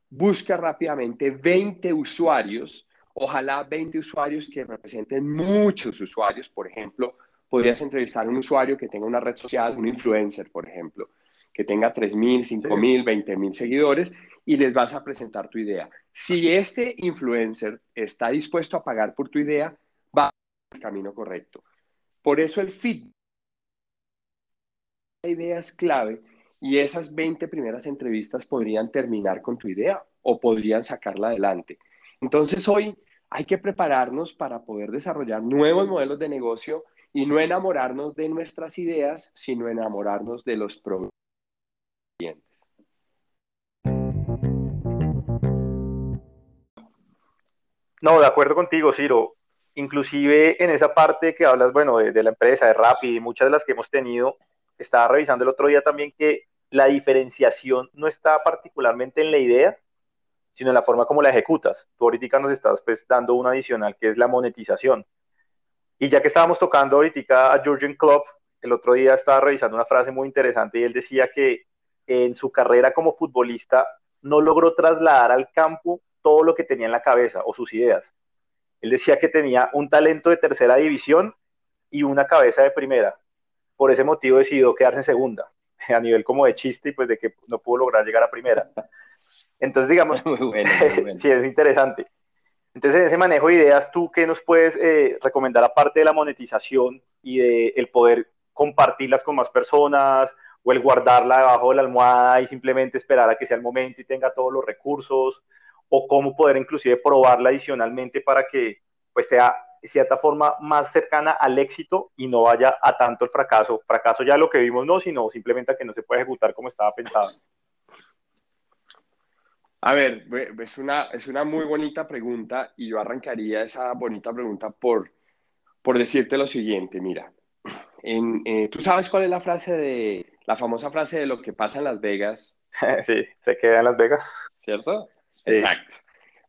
busca rápidamente 20 usuarios, ojalá 20 usuarios que representen muchos usuarios, por ejemplo, podrías entrevistar a un usuario que tenga una red social, un influencer, por ejemplo, que tenga 3.000, 5.000, 20.000 seguidores y les vas a presentar tu idea. Si este influencer está dispuesto a pagar por tu idea, va el camino correcto. Por eso el feedback la idea es clave y esas 20 primeras entrevistas podrían terminar con tu idea o podrían sacarla adelante. Entonces hoy hay que prepararnos para poder desarrollar nuevos modelos de negocio y no enamorarnos de nuestras ideas, sino enamorarnos de los clientes. No, de acuerdo contigo, Ciro. Inclusive en esa parte que hablas, bueno, de, la empresa, de Rappi, muchas de las que hemos tenido, estaba revisando el otro día también que la diferenciación no está particularmente en la idea, sino en la forma como la ejecutas. Tú ahorita nos estás pues, dando una adicional que es la monetización. Y ya que estábamos tocando ahorita a Jurgen Klopp, el otro día estaba revisando una frase muy interesante y él decía que en su carrera como futbolista no logró trasladar al campo todo lo que tenía en la cabeza o sus ideas. Él decía que tenía un talento de tercera división y una cabeza de primera. Por ese motivo decidió quedarse en segunda, (laughs) a nivel como de chiste y pues de que no pudo lograr llegar a primera. Entonces, digamos, (laughs) (laughs) sí, es interesante. Entonces, en ese manejo de ideas, ¿tú qué nos puedes eh, recomendar aparte de la monetización y de el poder compartirlas con más personas o el guardarla debajo de la almohada y simplemente esperar a que sea el momento y tenga todos los recursos? ¿O cómo poder inclusive probarla adicionalmente para que pues sea de cierta forma más cercana al éxito y no vaya a tanto el fracaso? Fracaso ya lo que vimos no, sino simplemente a que no se puede ejecutar como estaba pensado. A ver, es una, es una muy bonita pregunta y yo arrancaría esa bonita pregunta por, por decirte lo siguiente, mira, en, eh, ¿tú sabes cuál es la frase de, la famosa frase de lo que pasa en Las Vegas? (laughs) Sí, se queda en Las Vegas. ¿Cierto? Exacto.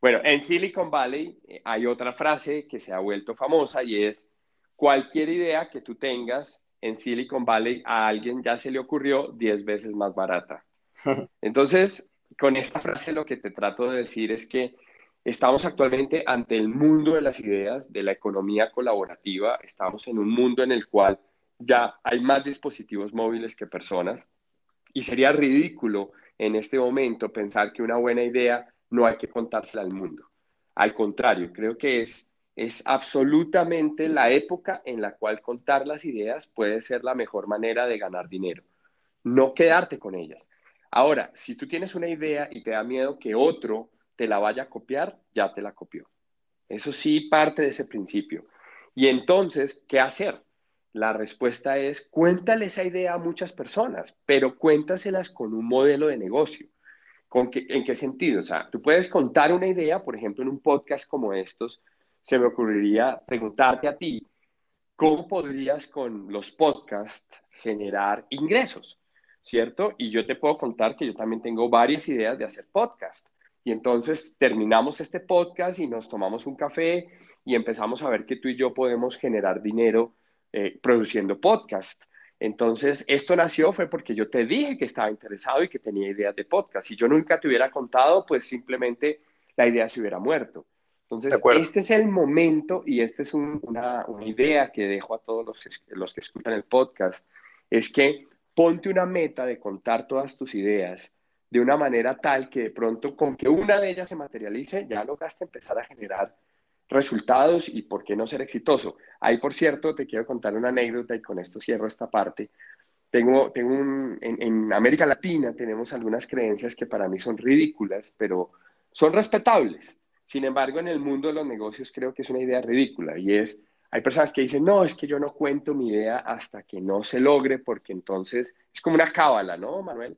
Bueno, en Silicon Valley eh, hay otra frase que se ha vuelto famosa y es, cualquier idea que tú tengas en Silicon Valley a alguien ya se le ocurrió 10 veces más barata. (laughs) Entonces, con esta frase lo que te trato de decir es que estamos actualmente ante el mundo de las ideas, de la economía colaborativa, estamos en un mundo en el cual ya hay más dispositivos móviles que personas y sería ridículo en este momento pensar que una buena idea no hay que contársela al mundo. Al contrario, creo que es, es absolutamente la época en la cual contar las ideas puede ser la mejor manera de ganar dinero, no quedarte con ellas. Ahora, si tú tienes una idea y te da miedo que otro te la vaya a copiar, ya te la copió. Eso sí parte de ese principio. Y entonces, ¿qué hacer? La respuesta es, cuéntale esa idea a muchas personas, pero cuéntaselas con un modelo de negocio. ¿Con ¿En qué sentido? O sea, tú puedes contar una idea, por ejemplo, en un podcast como estos, se me ocurriría preguntarte a ti, ¿cómo podrías con los podcasts generar ingresos? ¿cierto? Y yo te puedo contar que yo también tengo varias ideas de hacer podcast. Y entonces terminamos este podcast y nos tomamos un café y empezamos a ver que tú y yo podemos generar dinero eh, produciendo podcast. Entonces, esto nació fue porque yo te dije que estaba interesado y que tenía ideas de podcast. Si yo nunca te hubiera contado, pues simplemente la idea se hubiera muerto. Entonces, este es el momento y esta es una, una, idea que dejo a todos los, los que escuchan el podcast, es que ponte una meta de contar todas tus ideas de una manera tal que de pronto con que una de ellas se materialice, ya lograste empezar a generar resultados y por qué no ser exitoso. Ahí, por cierto, te quiero contar una anécdota y con esto cierro esta parte. Tengo, tengo un, en, en América Latina tenemos algunas creencias que para mí son ridículas, pero son respetables. Sin embargo, en el mundo de los negocios creo que es una idea ridícula y es hay personas que dicen, no, es que yo no cuento mi idea hasta que no se logre, porque entonces es como una cábala, ¿no, Manuel?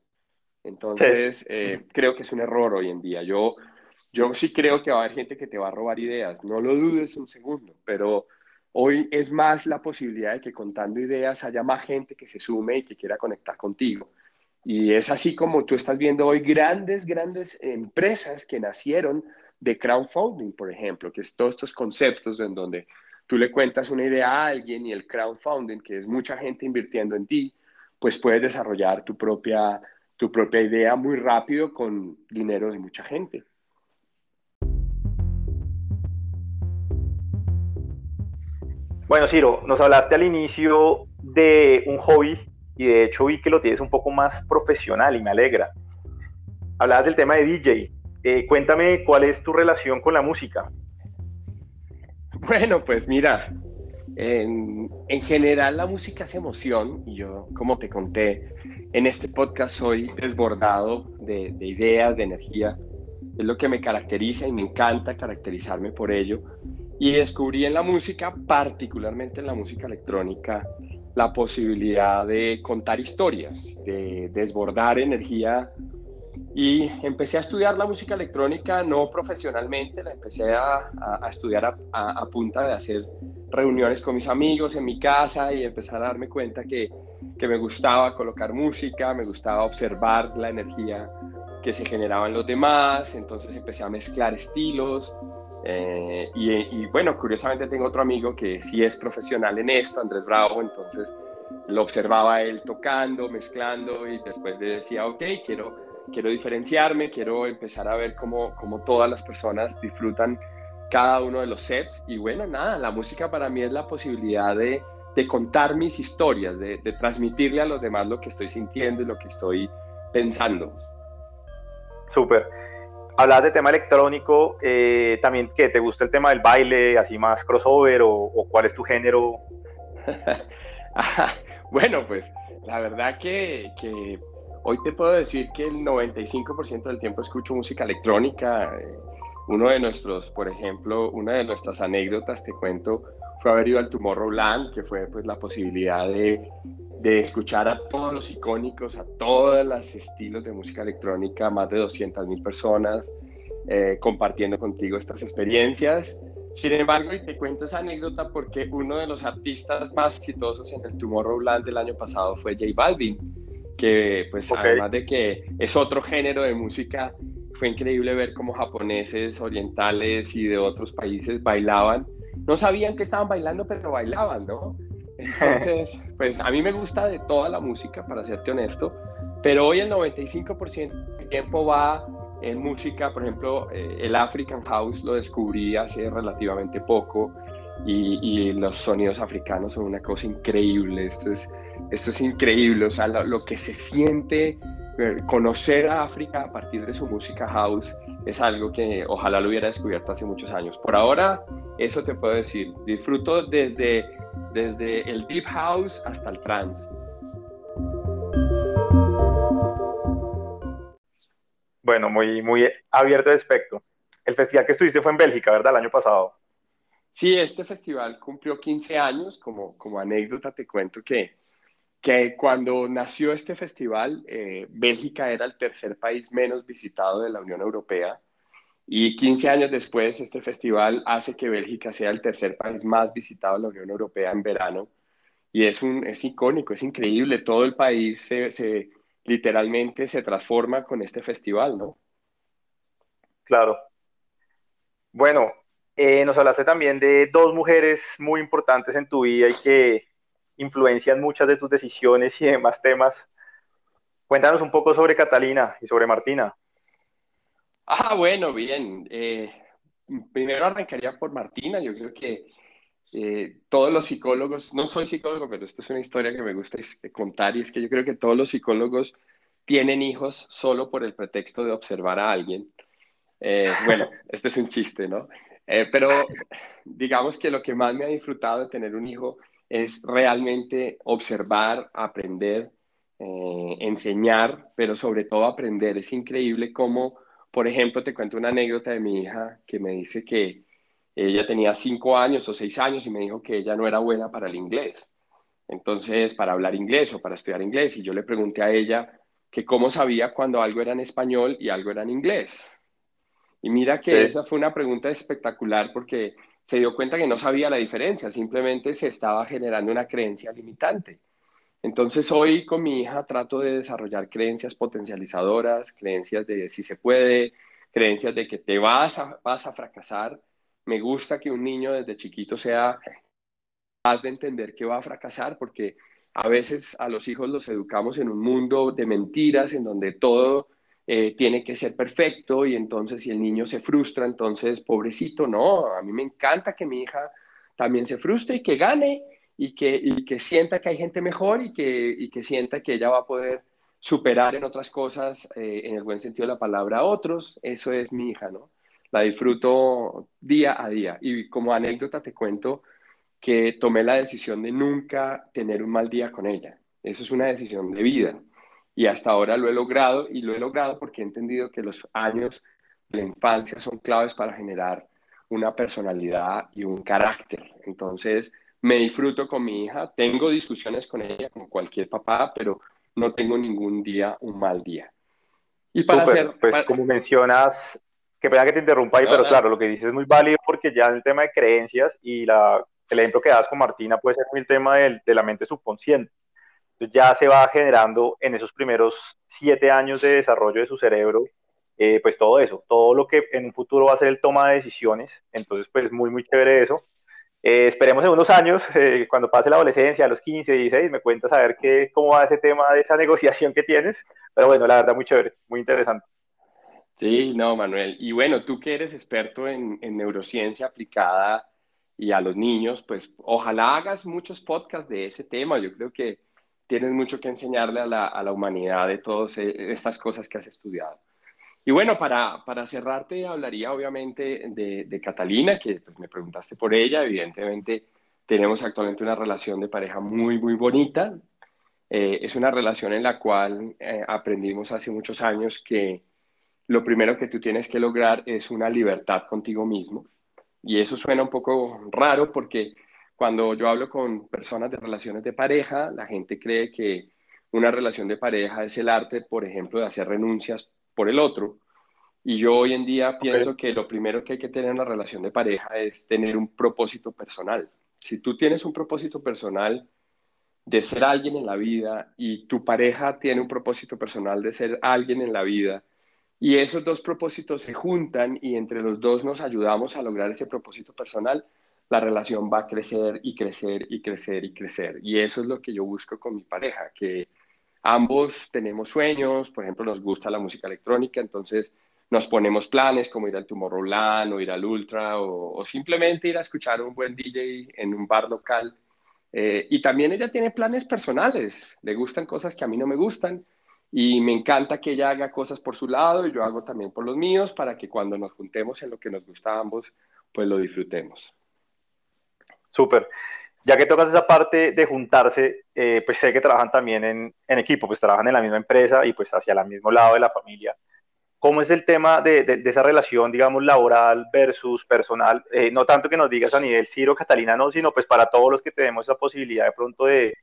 Entonces, eh, creo que es un error hoy en día. Yo, yo sí creo que va a haber gente que te va a robar ideas, no lo dudes un segundo, pero hoy es más la posibilidad de que contando ideas haya más gente que se sume y que quiera conectar contigo. Y es así como tú estás viendo hoy grandes, grandes empresas que nacieron de crowdfunding, por ejemplo, que es todos estos conceptos en donde tú le cuentas una idea a alguien y el crowdfunding, que es mucha gente invirtiendo en ti, pues puedes desarrollar tu propia, tu propia idea muy rápido con dinero de mucha gente. Bueno, Ciro, nos hablaste al inicio de un hobby y de hecho vi que lo tienes un poco más profesional y me alegra. Hablabas del tema de DJ. Eh, cuéntame cuál es tu relación con la música. (laughs) Bueno, pues mira, en, general la música es emoción y yo, como te conté, en este podcast soy desbordado de, de ideas, de energía. Es lo que me caracteriza y me encanta caracterizarme por ello. Y descubrí en la música, particularmente en la música electrónica, la posibilidad de contar historias, de desbordar energía y empecé a estudiar la música electrónica, no profesionalmente, la empecé a, estudiar a, punta de hacer reuniones con mis amigos en mi casa y empezar a darme cuenta que, que me gustaba colocar música, me gustaba observar la energía que se generaba en los demás, entonces empecé a mezclar estilos. Eh, y, bueno, curiosamente tengo otro amigo que sí es profesional en esto, Andrés Bravo, entonces lo observaba él tocando, mezclando y después le decía, ok, quiero quiero diferenciarme, quiero empezar a ver cómo, cómo todas las personas disfrutan cada uno de los sets. Y bueno, nada, la música para mí es la posibilidad de, de contar mis historias, de, de, transmitirle a los demás lo que estoy sintiendo y lo que estoy pensando. Súper. Hablas de tema electrónico, eh, también que te gusta el tema del baile, así más crossover o, cuál es tu género. (laughs) bueno, pues la verdad que, que Hoy te puedo decir que el 95% del tiempo escucho música electrónica. Uno de nuestros, por ejemplo, una de nuestras anécdotas, te cuento, fue haber ido al Tomorrowland, que fue pues la posibilidad de, de escuchar a todos los icónicos, a todos los estilos de música electrónica, más de 200 mil personas, eh, compartiendo contigo estas experiencias. Sin embargo, y te cuento esa anécdota porque uno de los artistas más exitosos en el Tomorrowland del año pasado fue J Balvin que pues además de que es otro género de música, fue increíble ver cómo japoneses, orientales y de otros países bailaban. No sabían que estaban bailando, pero bailaban, ¿no? Entonces, (laughs) pues a mí me gusta de toda la música, para serte honesto, pero hoy el 95% del tiempo va en música, por ejemplo, eh, el African House lo descubrí hace relativamente poco y, los sonidos africanos son una cosa increíble. Esto es esto es increíble, o sea, lo, que se siente, eh, conocer a África a partir de su música house es algo que ojalá lo hubiera descubierto hace muchos años. Por ahora, eso te puedo decir, disfruto desde, desde el deep house hasta el trance. Bueno, muy, muy abierto de aspecto. El festival que estuviste fue en Bélgica, ¿verdad? El año pasado. Sí, este festival cumplió 15 años. Como, como anécdota te cuento que que cuando nació este festival, eh, Bélgica era el tercer país menos visitado de la Unión Europea y 15 años después este festival hace que Bélgica sea el tercer país más visitado de la Unión Europea en verano y es, un, es icónico, es increíble, todo el país se, se literalmente se transforma con este festival, ¿no? Claro. Bueno, eh, nos hablaste también de dos mujeres muy importantes en tu vida y que influencian muchas de tus decisiones y demás temas. Cuéntanos un poco sobre Catalina y sobre Martina. Ah, bueno, bien. Eh, primero arrancaría por Martina. Yo creo que eh, todos los psicólogos, no soy psicólogo, pero esta es una historia que me gusta contar y es que yo creo que todos los psicólogos tienen hijos solo por el pretexto de observar a alguien. Eh, bueno, (laughs) este es un chiste, ¿no? pero digamos que lo que más me ha disfrutado de tener un hijo es realmente observar, aprender, eh, enseñar, pero sobre todo aprender. Es increíble cómo, por ejemplo, te cuento una anécdota de mi hija que me dice que ella tenía cinco años o seis años y me dijo que ella no era buena para el inglés. Entonces, para hablar inglés o para estudiar inglés. Y yo le pregunté a ella, que cómo sabía cuando algo era en español y algo era en inglés. Y mira que esa fue una pregunta espectacular porque se dio cuenta que no sabía la diferencia, simplemente se estaba generando una creencia limitante. Entonces hoy con mi hija trato de desarrollar creencias potencializadoras, creencias de si se puede, creencias de que te vas a, fracasar. Me gusta que un niño desde chiquito sea capaz de entender que va a fracasar porque a veces a los hijos los educamos en un mundo de mentiras, en donde todo eh, tiene que ser perfecto y entonces si el niño se frustra, entonces pobrecito, no, a mí me encanta que mi hija también se frustre y que gane y que, que sienta que hay gente mejor y que, que sienta que ella va a poder superar en otras cosas, eh, en el buen sentido de la palabra, a otros. Eso es mi hija, ¿no? La disfruto día a día. Y como anécdota te cuento que tomé la decisión de nunca tener un mal día con ella. Eso es una decisión de vida. Y hasta ahora lo he logrado y lo he logrado porque he entendido que los años de la infancia son claves para generar una personalidad y un carácter. Entonces, me disfruto con mi hija, tengo discusiones con ella como cualquier papá, pero no tengo ningún día un mal día. Y para hacer, pues como mencionas, que pena que te interrumpa ahí, pero claro, lo que dices es muy válido porque ya en el tema de creencias y la, el ejemplo que das con Martina puede ser el tema de la mente subconsciente. Entonces ya se va generando en esos primeros siete años de desarrollo de su cerebro, eh, pues todo eso, todo lo que en un futuro va a ser el toma de decisiones. Entonces, pues muy, muy chévere eso. Eh, esperemos en unos años, (laughs) eh, cuando pase la adolescencia, a los 15, 16, me cuentas a ver qué, cómo va ese tema de esa (laughs) negociación que tienes. Pero bueno, la verdad, muy chévere, muy interesante. Sí, no, Manuel. Y bueno, tú que eres experto en, en neurociencia aplicada y a los niños, pues ojalá hagas muchos podcasts de ese tema. Yo creo que tienes mucho que enseñarle a la, a la humanidad de todas eh, estas cosas que has estudiado. Y bueno, para, para cerrarte, hablaría obviamente de, Catalina, que pues, me preguntaste por ella. Evidentemente, tenemos actualmente una relación de pareja muy, muy bonita. Eh, es una relación en la cual eh, aprendimos hace muchos años que lo primero que tú tienes que lograr es una libertad contigo mismo. Y eso suena un poco raro porque cuando yo hablo con personas de relaciones de pareja, la gente cree que una relación de pareja es el arte, por ejemplo, de hacer renuncias por el otro. Y yo hoy en día pienso que lo primero que hay que tener en una relación de pareja es tener un propósito personal. Si tú tienes un propósito personal de ser alguien en la vida y tu pareja tiene un propósito personal de ser alguien en la vida, y esos dos propósitos se juntan y entre los dos nos ayudamos a lograr ese propósito personal, la relación va a crecer y crecer y crecer y crecer. Y eso es lo que yo busco con mi pareja, que ambos tenemos sueños, por ejemplo, nos gusta la música electrónica, entonces nos ponemos planes como ir al Tomorrowland o ir al Ultra o, simplemente ir a escuchar un buen DJ en un bar local. Eh, y también ella tiene planes personales, le gustan cosas que a mí no me gustan y me encanta que ella haga cosas por su lado y yo hago también por los míos para que cuando nos juntemos en lo que nos gusta a ambos, pues lo disfrutemos. Súper ya que tocas esa parte de juntarse, eh, pues sé que trabajan también en, equipo, pues trabajan en la misma empresa y pues hacia el mismo lado de la familia. ¿Cómo es el tema de, esa relación, digamos, laboral versus personal? Eh, no tanto que nos digas a nivel Ciro, Catalina, no, sino pues para todos los que tenemos esa posibilidad de pronto de,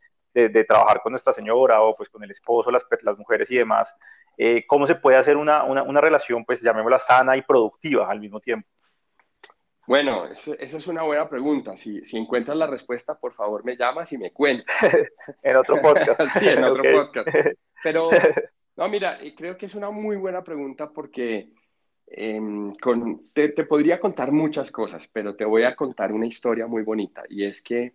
trabajar con nuestra señora o pues con el esposo, las, mujeres y demás. Eh, ¿Cómo se puede hacer una, una relación, pues llamémosla sana y productiva al mismo tiempo? Bueno, esa es una buena pregunta. Si, si, encuentras la respuesta, por favor me llamas y me cuentas. (laughs) en otro podcast. (laughs) sí, en otro podcast. Pero, (laughs) no, mira, creo que es una muy buena pregunta porque em, con, te, te, podría contar muchas cosas, pero te voy a contar una historia muy bonita. Y es que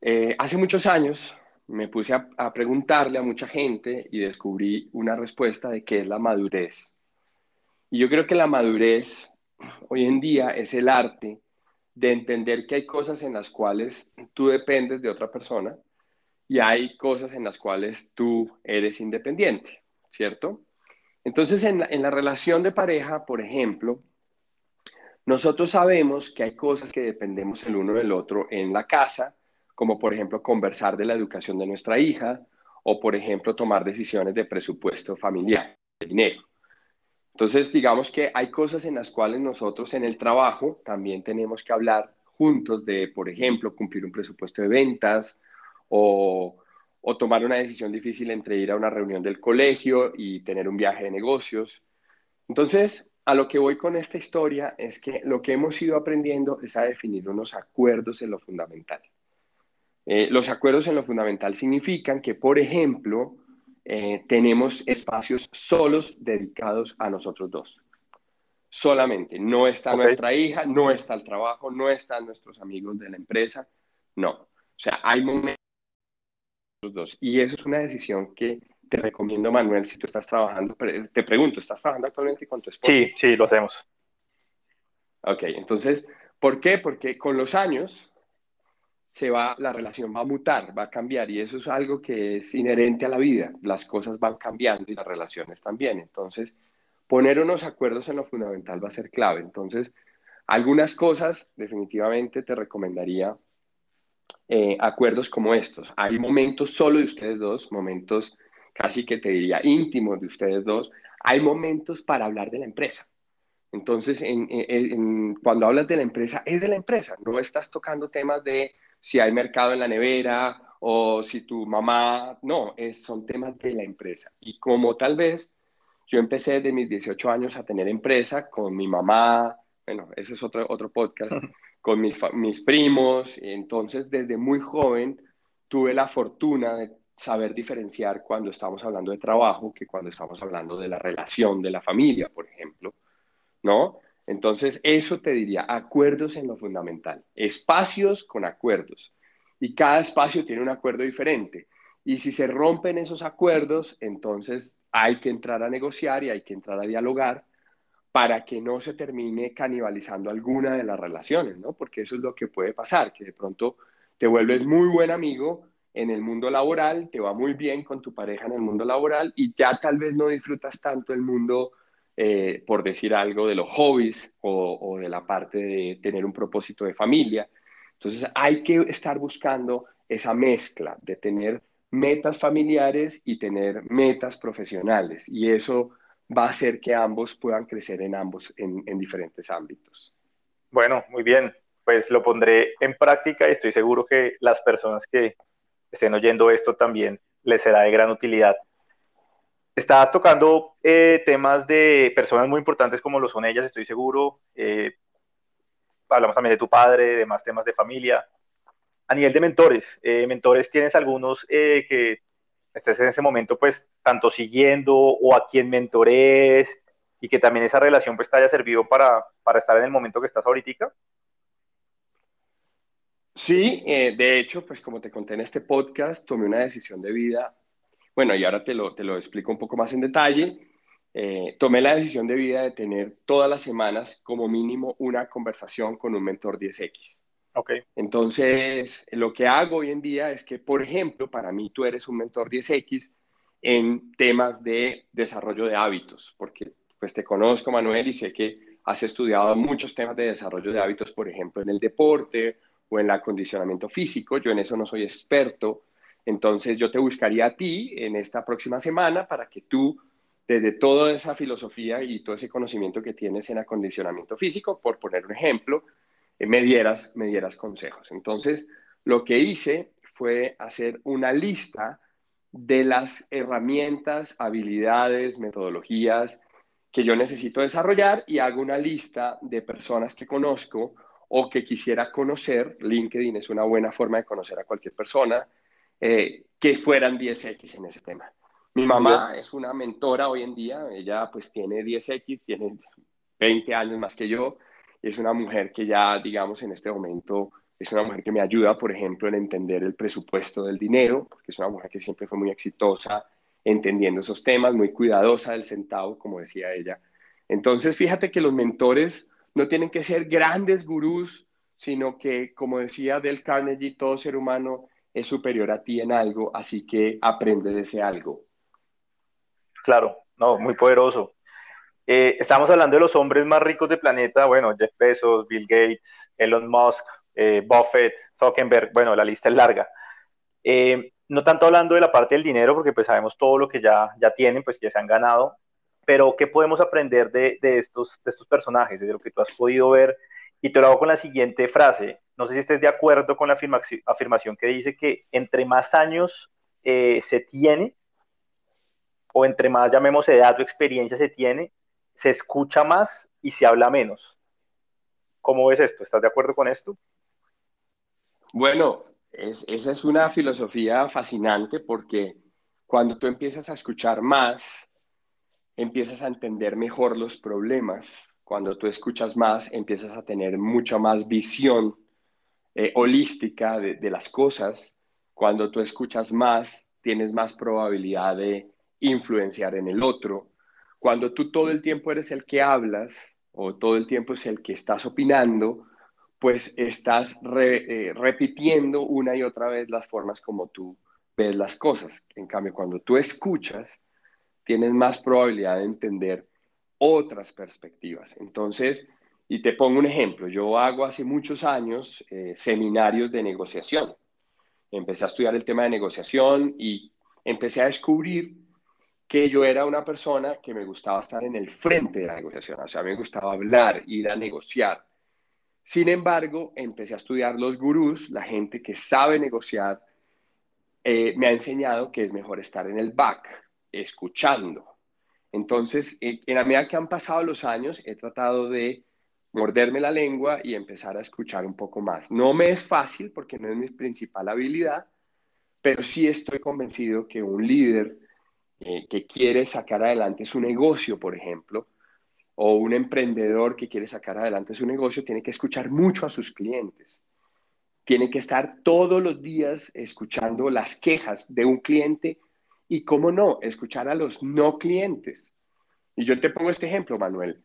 eh, hace muchos años me puse a, a preguntarle a mucha gente y descubrí una respuesta de qué es la madurez. Y yo creo que la madurez hoy en día es el arte de entender que hay cosas en las cuales tú dependes de otra persona y hay cosas en las cuales tú eres independiente, ¿cierto? Entonces, en la, relación de pareja, por ejemplo, nosotros sabemos que hay cosas que dependemos el uno del otro en la casa, como por ejemplo conversar de la educación de nuestra hija o por ejemplo tomar decisiones de presupuesto familiar, de dinero. Entonces, digamos que hay cosas en las cuales nosotros en el trabajo también tenemos que hablar juntos de, por ejemplo, cumplir un presupuesto de ventas o, tomar una decisión difícil entre ir a una reunión del colegio y tener un viaje de negocios. Entonces, a lo que voy con esta historia es que lo que hemos ido aprendiendo es a definir unos acuerdos en lo fundamental. Eh, los acuerdos en lo fundamental significan que, por ejemplo, eh, tenemos espacios solos dedicados a nosotros dos. Solamente. No está nuestra hija, no está el trabajo, no están nuestros amigos de la empresa. No. O sea, hay momentos dos. Y eso es una decisión que te recomiendo, Manuel, si tú estás trabajando. Te pregunto, ¿estás trabajando actualmente con tu esposa? Sí, sí, lo hacemos. Ok, entonces, ¿por qué? Porque con los años se va, la relación va a mutar, va a cambiar y eso es algo que es inherente a la vida. Las cosas van cambiando y las relaciones también. Entonces, poner unos acuerdos en lo fundamental va a ser clave. Entonces, algunas cosas definitivamente te recomendaría eh, acuerdos como estos. Hay momentos solo de ustedes dos, momentos casi que te diría íntimos de ustedes dos. Hay momentos para hablar de la empresa. Entonces, cuando hablas de la empresa, es de la empresa. No estás tocando temas de si hay mercado en la nevera o si tu mamá, no, es, son temas de la empresa. Y como tal vez yo empecé de mis 18 años a tener empresa con mi mamá, bueno, ese es otro, otro podcast, con mis, mis primos. Entonces, desde muy joven tuve la fortuna de saber diferenciar cuando estamos hablando de trabajo que cuando estamos hablando de la relación de la familia, por ejemplo, ¿no? Entonces, eso te diría, acuerdos en lo fundamental, espacios con acuerdos. Y cada espacio tiene un acuerdo diferente. Y si se rompen esos acuerdos, entonces hay que entrar a negociar y hay que entrar a dialogar para que no se termine canibalizando alguna de las relaciones, ¿no? Porque eso es lo que puede pasar, que de pronto te vuelves muy buen amigo en el mundo laboral, te va muy bien con tu pareja en el mundo laboral y ya tal vez no disfrutas tanto el mundo, eh, por decir algo, de los hobbies o, o de la parte de tener un propósito de familia. Entonces hay que estar buscando esa mezcla de tener metas familiares y tener metas profesionales y eso va a hacer que ambos puedan crecer en ambos, en, diferentes ámbitos. Bueno, muy bien. Pues lo pondré en práctica y estoy seguro que las personas que estén oyendo esto también les será de gran utilidad. Estabas tocando eh, temas de personas muy importantes como lo son ellas, estoy seguro. Eh, hablamos también de tu padre, de más temas de familia. A nivel de mentores, eh, mentores tienes algunos que estés en ese momento, pues, tanto siguiendo o a quien mentores y que también esa relación pues te haya servido para, para estar en el momento que estás ahorita? Sí, de hecho, pues como te conté en este podcast, tomé una decisión de vida, bueno, y ahora te lo, te lo explico un poco más en detalle. Eh, tomé la decisión de vida de tener todas las semanas como mínimo una conversación con un mentor 10X. Okay. Entonces, lo que hago hoy en día es que, por ejemplo, para mí tú eres un mentor 10X en temas de desarrollo de hábitos, porque pues te conozco, Manuel, y sé que has estudiado muchos temas de desarrollo de hábitos, por ejemplo, en el deporte o en el acondicionamiento físico. Yo en eso no soy experto. Entonces, yo te buscaría a ti en esta próxima semana para que tú, desde toda esa filosofía y todo ese conocimiento que tienes en acondicionamiento físico, por poner un ejemplo, eh, me, dieras, me dieras consejos. Entonces, lo que hice fue hacer una lista de las herramientas, habilidades, metodologías que yo necesito desarrollar y hago una lista de personas que conozco o que quisiera conocer. LinkedIn es una buena forma de conocer a cualquier persona eh, que fueran 10X en ese tema. Mi mamá es una mentora hoy en día, ella pues tiene 10X, tiene 20 años más que yo, es una mujer que ya, digamos, en este momento es una mujer que me ayuda, por ejemplo, en entender el presupuesto del dinero, porque es una mujer que siempre fue muy exitosa entendiendo esos temas, muy cuidadosa del centavo, como decía ella. Entonces, fíjate que los mentores no tienen que ser grandes gurús, sino que, como decía Del Carnegie, todo ser humano es superior a ti en algo, así que aprende de ese algo. Claro, no, muy poderoso. Eh, estamos hablando de los hombres más ricos del planeta, bueno, Jeff Bezos, Bill Gates, Elon Musk, eh, Buffett, Zuckerberg, bueno, la lista es larga. Eh, no tanto hablando de la parte del dinero, porque pues sabemos todo lo que ya, ya tienen, pues que se han ganado, pero ¿qué podemos aprender de, de, estos, de estos personajes, de lo que tú has podido ver? Y te lo hago con la siguiente frase. No sé si estés de acuerdo con la afirmación que dice que entre más años eh, se tiene, o entre más llamemos edad o experiencia se tiene, se escucha más y se habla menos. ¿Cómo ves esto? ¿Estás de acuerdo con esto? Bueno, esa es una filosofía fascinante porque cuando tú empiezas a escuchar más, empiezas a entender mejor los problemas. Cuando tú escuchas más, empiezas a tener mucha más visión eh, holística de, las cosas. Cuando tú escuchas más, tienes más probabilidad de influenciar en el otro. Cuando tú todo el tiempo eres el que hablas o todo el tiempo es el que estás opinando, pues estás eh, repitiendo una y otra vez las formas como tú ves las cosas. En cambio, cuando tú escuchas, tienes más probabilidad de entender otras perspectivas. Entonces, y te pongo un ejemplo, yo hago hace muchos años eh, seminarios de negociación. Empecé a estudiar el tema de negociación y empecé a descubrir que yo era una persona que me gustaba estar en el frente de la negociación, o sea, me gustaba hablar, ir a negociar sin embargo, empecé a estudiar los gurús, la gente que sabe negociar, eh, me ha enseñado que es mejor estar en el back, escuchando. Entonces, en la medida que han pasado los años, he tratado de morderme la lengua y empezar a escuchar un poco más. No me es fácil porque no es mi principal habilidad, pero sí estoy convencido que un líder eh, que quiere sacar adelante su negocio, por ejemplo, o un emprendedor que quiere sacar adelante su negocio tiene que escuchar mucho a sus clientes. Tiene que estar todos los días escuchando las quejas de un cliente y, cómo no, escuchar a los no clientes. Y yo te pongo este ejemplo, Manuel.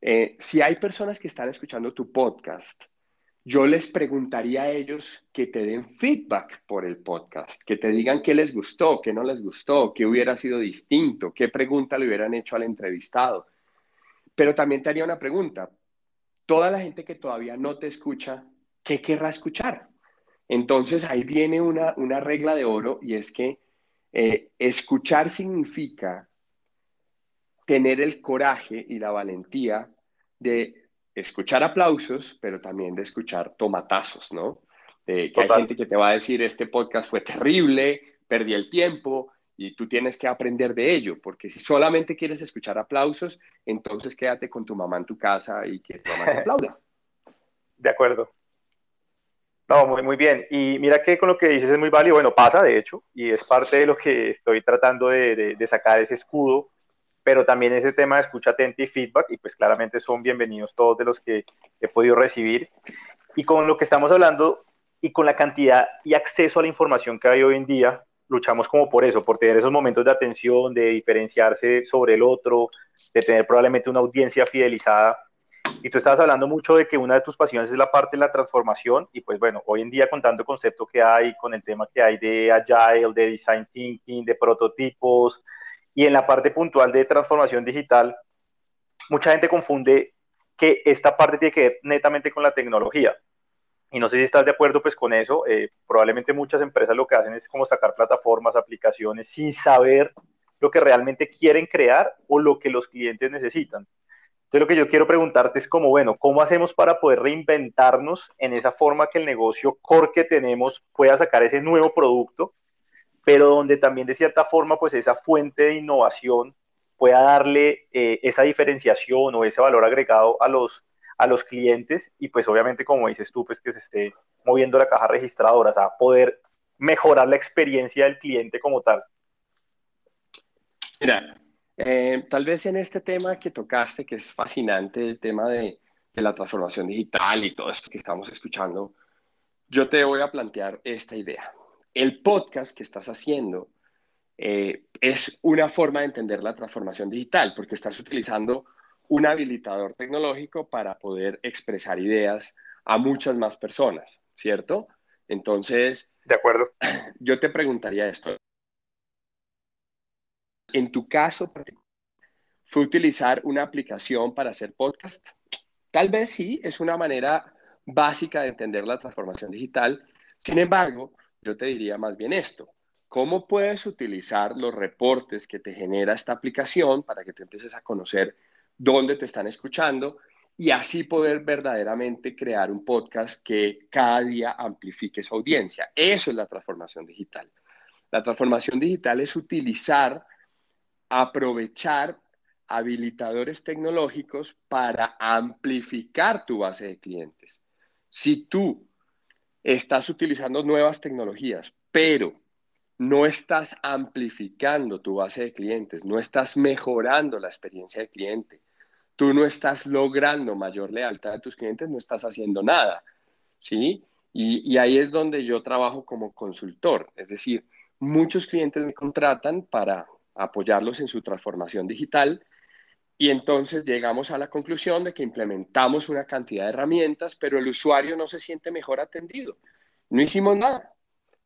Eh, si hay personas que están escuchando tu podcast, yo les preguntaría a ellos que te den feedback por el podcast, que te digan qué les gustó, qué no les gustó, qué hubiera sido distinto, qué pregunta le hubieran hecho al entrevistado pero también te haría una pregunta. Toda la gente que todavía no te escucha, ¿qué querrá escuchar? Entonces ahí viene una, regla de oro y es que eh, escuchar significa tener el coraje y la valentía de escuchar aplausos, pero también de escuchar tomatazos, ¿no? que hay gente que te va a decir, este podcast fue terrible, perdí el tiempo, y tú tienes que aprender de ello, porque si solamente quieres escuchar aplausos, entonces quédate con tu mamá en tu casa y que tu mamá te (laughs) aplauda. De acuerdo. No, muy, muy bien. Y mira que con lo que dices es muy válido. Bueno, pasa, de hecho, y es parte de lo que estoy tratando de, de, sacar ese escudo, pero también ese tema de escucha atenta y feedback, y pues claramente son bienvenidos todos de los que he podido recibir. Y con lo que estamos hablando y con la cantidad y acceso a la información que hay hoy en día, luchamos como por eso, por tener esos momentos de atención, de diferenciarse sobre el otro, de tener probablemente una audiencia fidelizada. Y tú estabas hablando mucho de que una de tus pasiones es la parte de la transformación y pues bueno, hoy en día con tanto concepto que hay, con el tema que hay de agile, de design thinking, de prototipos y en la parte puntual de transformación digital, mucha gente confunde que esta parte tiene que ver netamente con la tecnología y no sé si estás de acuerdo pues con eso, eh, probablemente muchas empresas lo que hacen es como sacar plataformas, aplicaciones sin saber lo que realmente quieren crear o lo que los clientes necesitan. Entonces lo que yo quiero preguntarte es como, bueno, ¿cómo hacemos para poder reinventarnos en esa forma que el negocio core que tenemos pueda sacar ese nuevo producto, pero donde también de cierta forma pues esa fuente de innovación pueda darle eh, esa diferenciación o ese valor agregado a los a los clientes y pues obviamente como dices tú, pues que se esté moviendo la caja registradora, o sea, poder mejorar la experiencia del cliente como tal. Mira, eh, tal vez en este tema que tocaste, que es fascinante, el tema de, de la transformación digital y todo esto que estamos escuchando, yo te voy a plantear esta idea. El podcast que estás haciendo eh, es una forma de entender la transformación digital, porque estás utilizando un habilitador tecnológico para poder expresar ideas a muchas más personas, ¿cierto? Entonces, de acuerdo. Yo te preguntaría esto. En tu caso, ¿fue utilizar una aplicación para hacer podcast? Tal vez sí, es una manera básica de entender la transformación digital. Sin embargo, yo te diría más bien esto. ¿Cómo puedes utilizar los reportes que te genera esta aplicación para que tú empieces a conocer dónde te están escuchando y así poder verdaderamente crear un podcast que cada día amplifique su audiencia. Eso es la transformación digital. La transformación digital es utilizar, aprovechar habilitadores tecnológicos para amplificar tu base de clientes. Si tú estás utilizando nuevas tecnologías, pero no estás amplificando tu base de clientes, no estás mejorando la experiencia de cliente, tú no estás logrando mayor lealtad de tus clientes, no estás haciendo nada, ¿sí? Y, y, ahí es donde yo trabajo como consultor, es decir, muchos clientes me contratan para apoyarlos en su transformación digital y entonces llegamos a la conclusión de que implementamos una cantidad de herramientas, pero el usuario no se siente mejor atendido. No hicimos nada.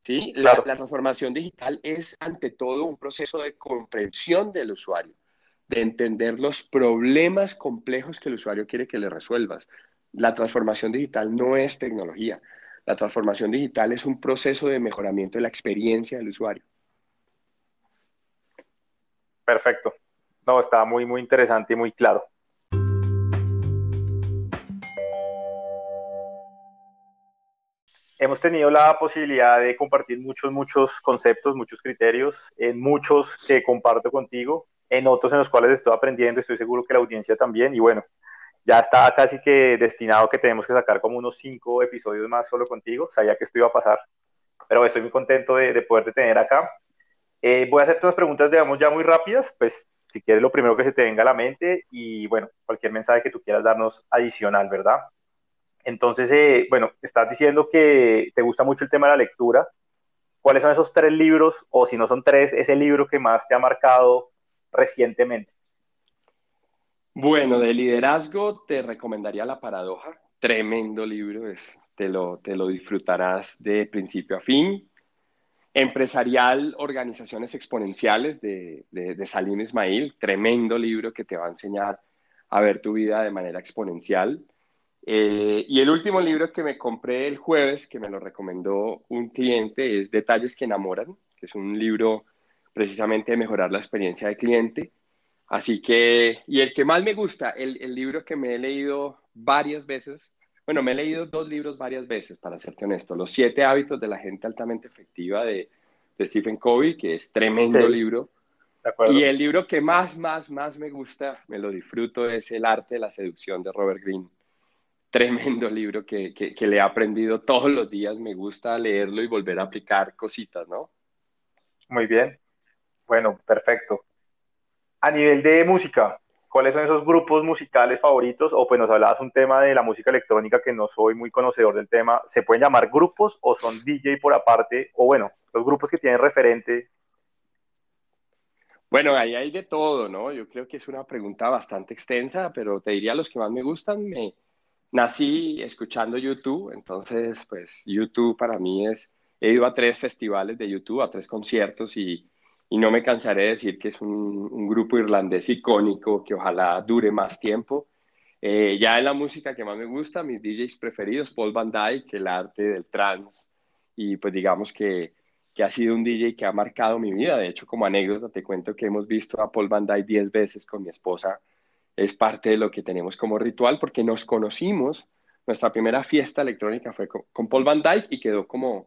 ¿sí? La, transformación digital es ante todo un proceso de comprensión del usuario, de entender los problemas complejos que el usuario quiere que le resuelvas. La transformación digital no es tecnología. La transformación digital es un proceso de mejoramiento de la experiencia del usuario. Perfecto. No, está muy, muy interesante y muy claro. Hemos tenido la posibilidad de compartir muchos, muchos conceptos, muchos criterios, en muchos que comparto contigo, en otros en los cuales estoy aprendiendo, estoy seguro que la audiencia también, y bueno, ya está casi que destinado que tenemos que sacar como unos cinco episodios más solo contigo, sabía que esto iba a pasar, pero estoy muy contento de, de poderte tener acá. Eh, voy a hacerte unas preguntas, digamos, ya muy rápidas, pues si quieres lo primero que se te venga a la mente y bueno, cualquier mensaje que tú quieras darnos adicional, ¿verdad? Entonces, eh, bueno, estás diciendo que te gusta mucho el tema de la lectura. ¿Cuáles son esos tres libros, o si no son tres, ese libro que más te ha marcado recientemente? Bueno, de liderazgo te recomendaría La Paradoja. Tremendo libro, es, te, lo, te lo disfrutarás de principio a fin. Empresarial, Organizaciones Exponenciales de, de, Salim Ismail, tremendo libro que te va a enseñar a ver tu vida de manera exponencial. Eh, y el último libro que me compré el jueves, que me lo recomendó un cliente, es Detalles que enamoran, que es un libro precisamente de mejorar la experiencia de cliente. Así que, y el que más me gusta, el, el libro que me he leído varias veces, bueno, me he leído dos libros varias veces, para serte honesto. Los siete hábitos de la gente altamente efectiva de, de Stephen Covey, que es tremendo libro. Y el libro que más, más, más me gusta, me lo disfruto, es El arte de la seducción de Robert Greene. Tremendo (laughs) libro que, que, que le he aprendido todos los días. Me gusta leerlo y volver a aplicar cositas, ¿no? Muy bien. Bueno, perfecto. A nivel de música, ¿cuáles son esos grupos musicales favoritos? O pues nos hablabas un tema de la música electrónica que no soy muy conocedor del tema. ¿Se pueden llamar grupos o son DJ por aparte? O bueno, los grupos que tienen referente. Bueno, ahí hay de todo, ¿no? Yo creo que es una pregunta bastante extensa, pero te diría los que más me gustan. Me nací escuchando YouTube, entonces pues YouTube para mí es, he ido a tres festivales de YouTube, a tres conciertos y y no me cansaré de decir que es un, grupo irlandés icónico que ojalá dure más tiempo. Eh, ya en la música que más me gusta, mis DJs preferidos, Paul Van Dyke, el arte del trance, y pues digamos que, que, ha sido un DJ que ha marcado mi vida. De hecho, como anécdota, te cuento que hemos visto a Paul Van Dyke 10 veces con mi esposa. Es parte de lo que tenemos como ritual porque nos conocimos. Nuestra primera fiesta electrónica fue con, Paul Van Dyke y quedó como,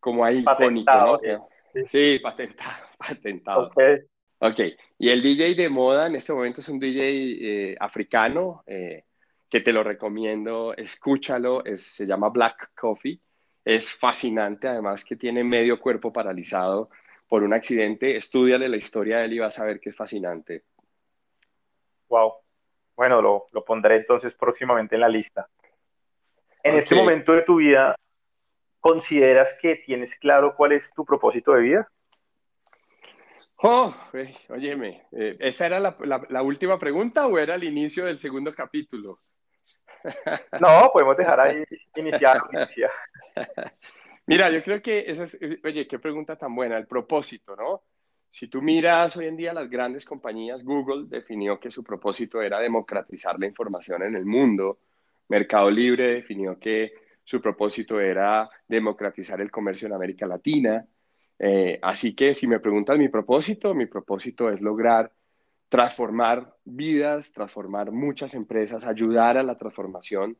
como ahí icónico, ¿no? Sí, patentado, patentado. Okay. ok, y el DJ de moda en este momento es un DJ eh, africano eh, que te lo recomiendo, escúchalo, se llama Black Coffee, es fascinante, además que tiene medio cuerpo paralizado por un accidente, estudiale la historia de él y vas a ver que es fascinante. Wow, bueno, lo, lo pondré entonces próximamente en la lista. En este momento de tu vida, ¿consideras que tienes claro cuál es tu propósito de vida? Oh, óyeme, eh, ¿esa era la, última pregunta o era el inicio del segundo capítulo? (laughs) No, podemos dejar ahí (laughs) iniciar. Mira, yo creo que esa es, oye, qué pregunta tan buena, el propósito, ¿no? Si tú miras hoy en día las grandes compañías, Google definió que su propósito era democratizar la información en el mundo, Mercado Libre definió que su propósito era democratizar el comercio en América Latina. Eh, así que si me preguntas mi propósito, mi propósito es lograr transformar vidas, transformar muchas empresas, ayudar a la transformación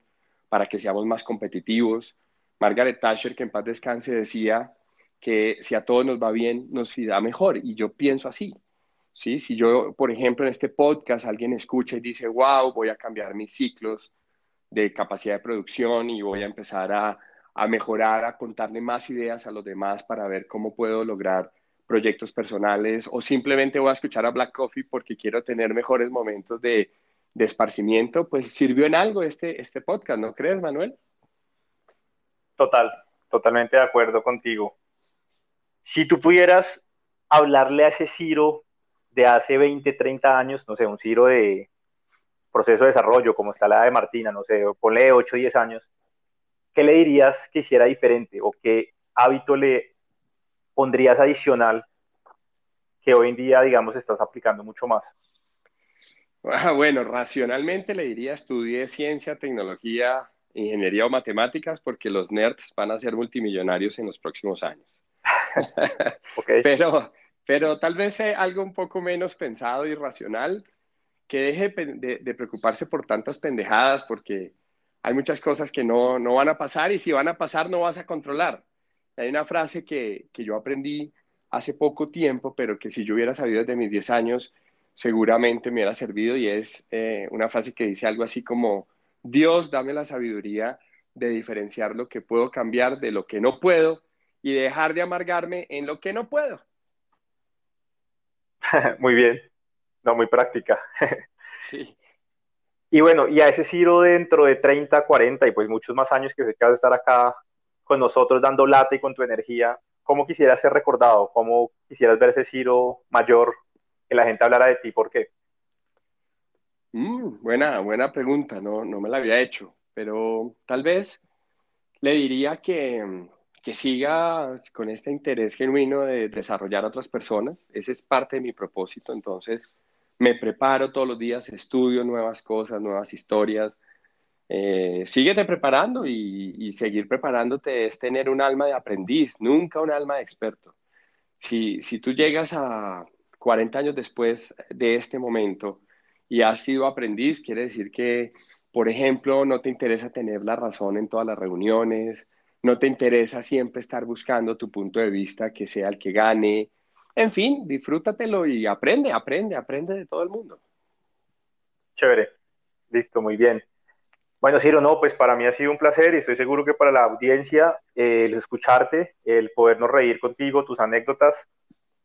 para que seamos más competitivos. Margaret Thatcher, que en paz descanse, decía que si a todos nos va bien, nos irá mejor. Y yo pienso así. ¿sí? Si yo, por ejemplo, en este podcast alguien escucha y dice, wow, voy a cambiar mis ciclos de capacidad de producción y voy a empezar a, a mejorar, a contarle más ideas a los demás para ver cómo puedo lograr proyectos personales o simplemente voy a escuchar a Black Coffee porque quiero tener mejores momentos de, de esparcimiento, pues sirvió en algo este, este podcast, ¿no crees, Manuel? Total, totalmente de acuerdo contigo. Si tú pudieras hablarle a ese Ciro de hace 20, 30 años, no sé, un Ciro de proceso de desarrollo, como está la de Martina, no sé, ponle 8, 10 años, ¿qué le dirías que hiciera diferente o qué hábito le pondrías adicional que hoy en día, digamos, estás aplicando mucho más? Ah, bueno, racionalmente le diría estudie ciencia, tecnología, ingeniería o matemáticas porque los nerds van a ser multimillonarios en los próximos años. (laughs) pero, pero tal vez algo un poco menos pensado y racional, que deje de, preocuparse por tantas pendejadas porque hay muchas cosas que no, no, van a pasar y si van a pasar no vas a controlar. Hay una frase que, que yo aprendí hace poco tiempo, pero que si yo hubiera sabido desde mis 10 años, seguramente me hubiera servido y es eh, una frase que dice algo así como, Dios, dame la sabiduría de diferenciar lo que puedo cambiar de lo que no puedo y dejar de amargarme en lo que no puedo. (laughs) muy bien, no, muy práctica. sí. Y bueno, y a ese Ciro dentro de 30, 40 y pues muchos más años que se queda de estar acá con nosotros dando lata y con tu energía, ¿cómo quisieras ser recordado? ¿Cómo quisieras ver ese Ciro mayor que la gente hablara de ti, ¿por qué? Mm, buena, buena pregunta, no, no me la había hecho, pero tal vez le diría que, que siga con este interés genuino de desarrollar a otras personas. Ese es parte de mi propósito, entonces me preparo todos los días, estudio nuevas cosas, nuevas historias. Eh, síguete preparando y, y, seguir preparándote es tener un alma de aprendiz, nunca un alma de experto. Si, si tú llegas a, 40 años después de este momento y has sido aprendiz, quiere decir que, por ejemplo, no te interesa tener la razón en todas las reuniones, no te interesa siempre estar buscando tu punto de vista que sea el que gane. En fin, disfrútatelo y aprende, aprende, aprende de todo el mundo. Chévere. Listo, muy bien. Bueno, Ciro, no, pues para mí ha sido un placer y estoy seguro que para la audiencia eh, el escucharte, el podernos reír contigo, tus anécdotas,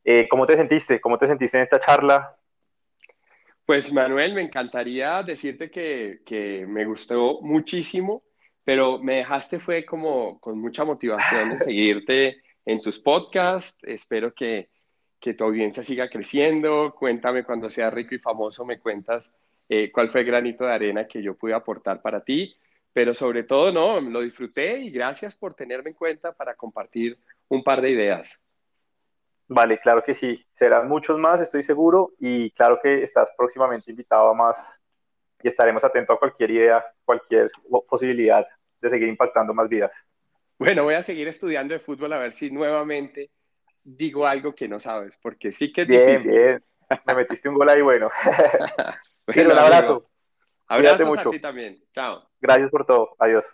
eh, ¿Cómo te sentiste? ¿Cómo te sentiste en esta charla? Pues Manuel, me encantaría decirte que, que me gustó muchísimo, pero me dejaste fue como con mucha motivación de (laughs) seguirte en tus podcasts. Espero que, que tu audiencia siga creciendo. Cuéntame cuando seas rico y famoso, me cuentas eh, cuál fue el granito de arena que yo pude aportar para ti. Pero sobre todo, no, lo disfruté y gracias por tenerme en cuenta para compartir un par de ideas. Vale, claro que sí. Serán muchos más, estoy seguro. Y claro que estás próximamente invitado a más y estaremos atentos a cualquier idea, cualquier posibilidad de seguir impactando más vidas. Bueno, voy a seguir estudiando de fútbol a ver si nuevamente digo algo que no sabes, porque sí que es bien, difícil. Bien, Me metiste un gol ahí bueno. (laughs) (laughs) bueno un abrazo. Abrazo a ti también. Chao. Gracias por todo. Adiós.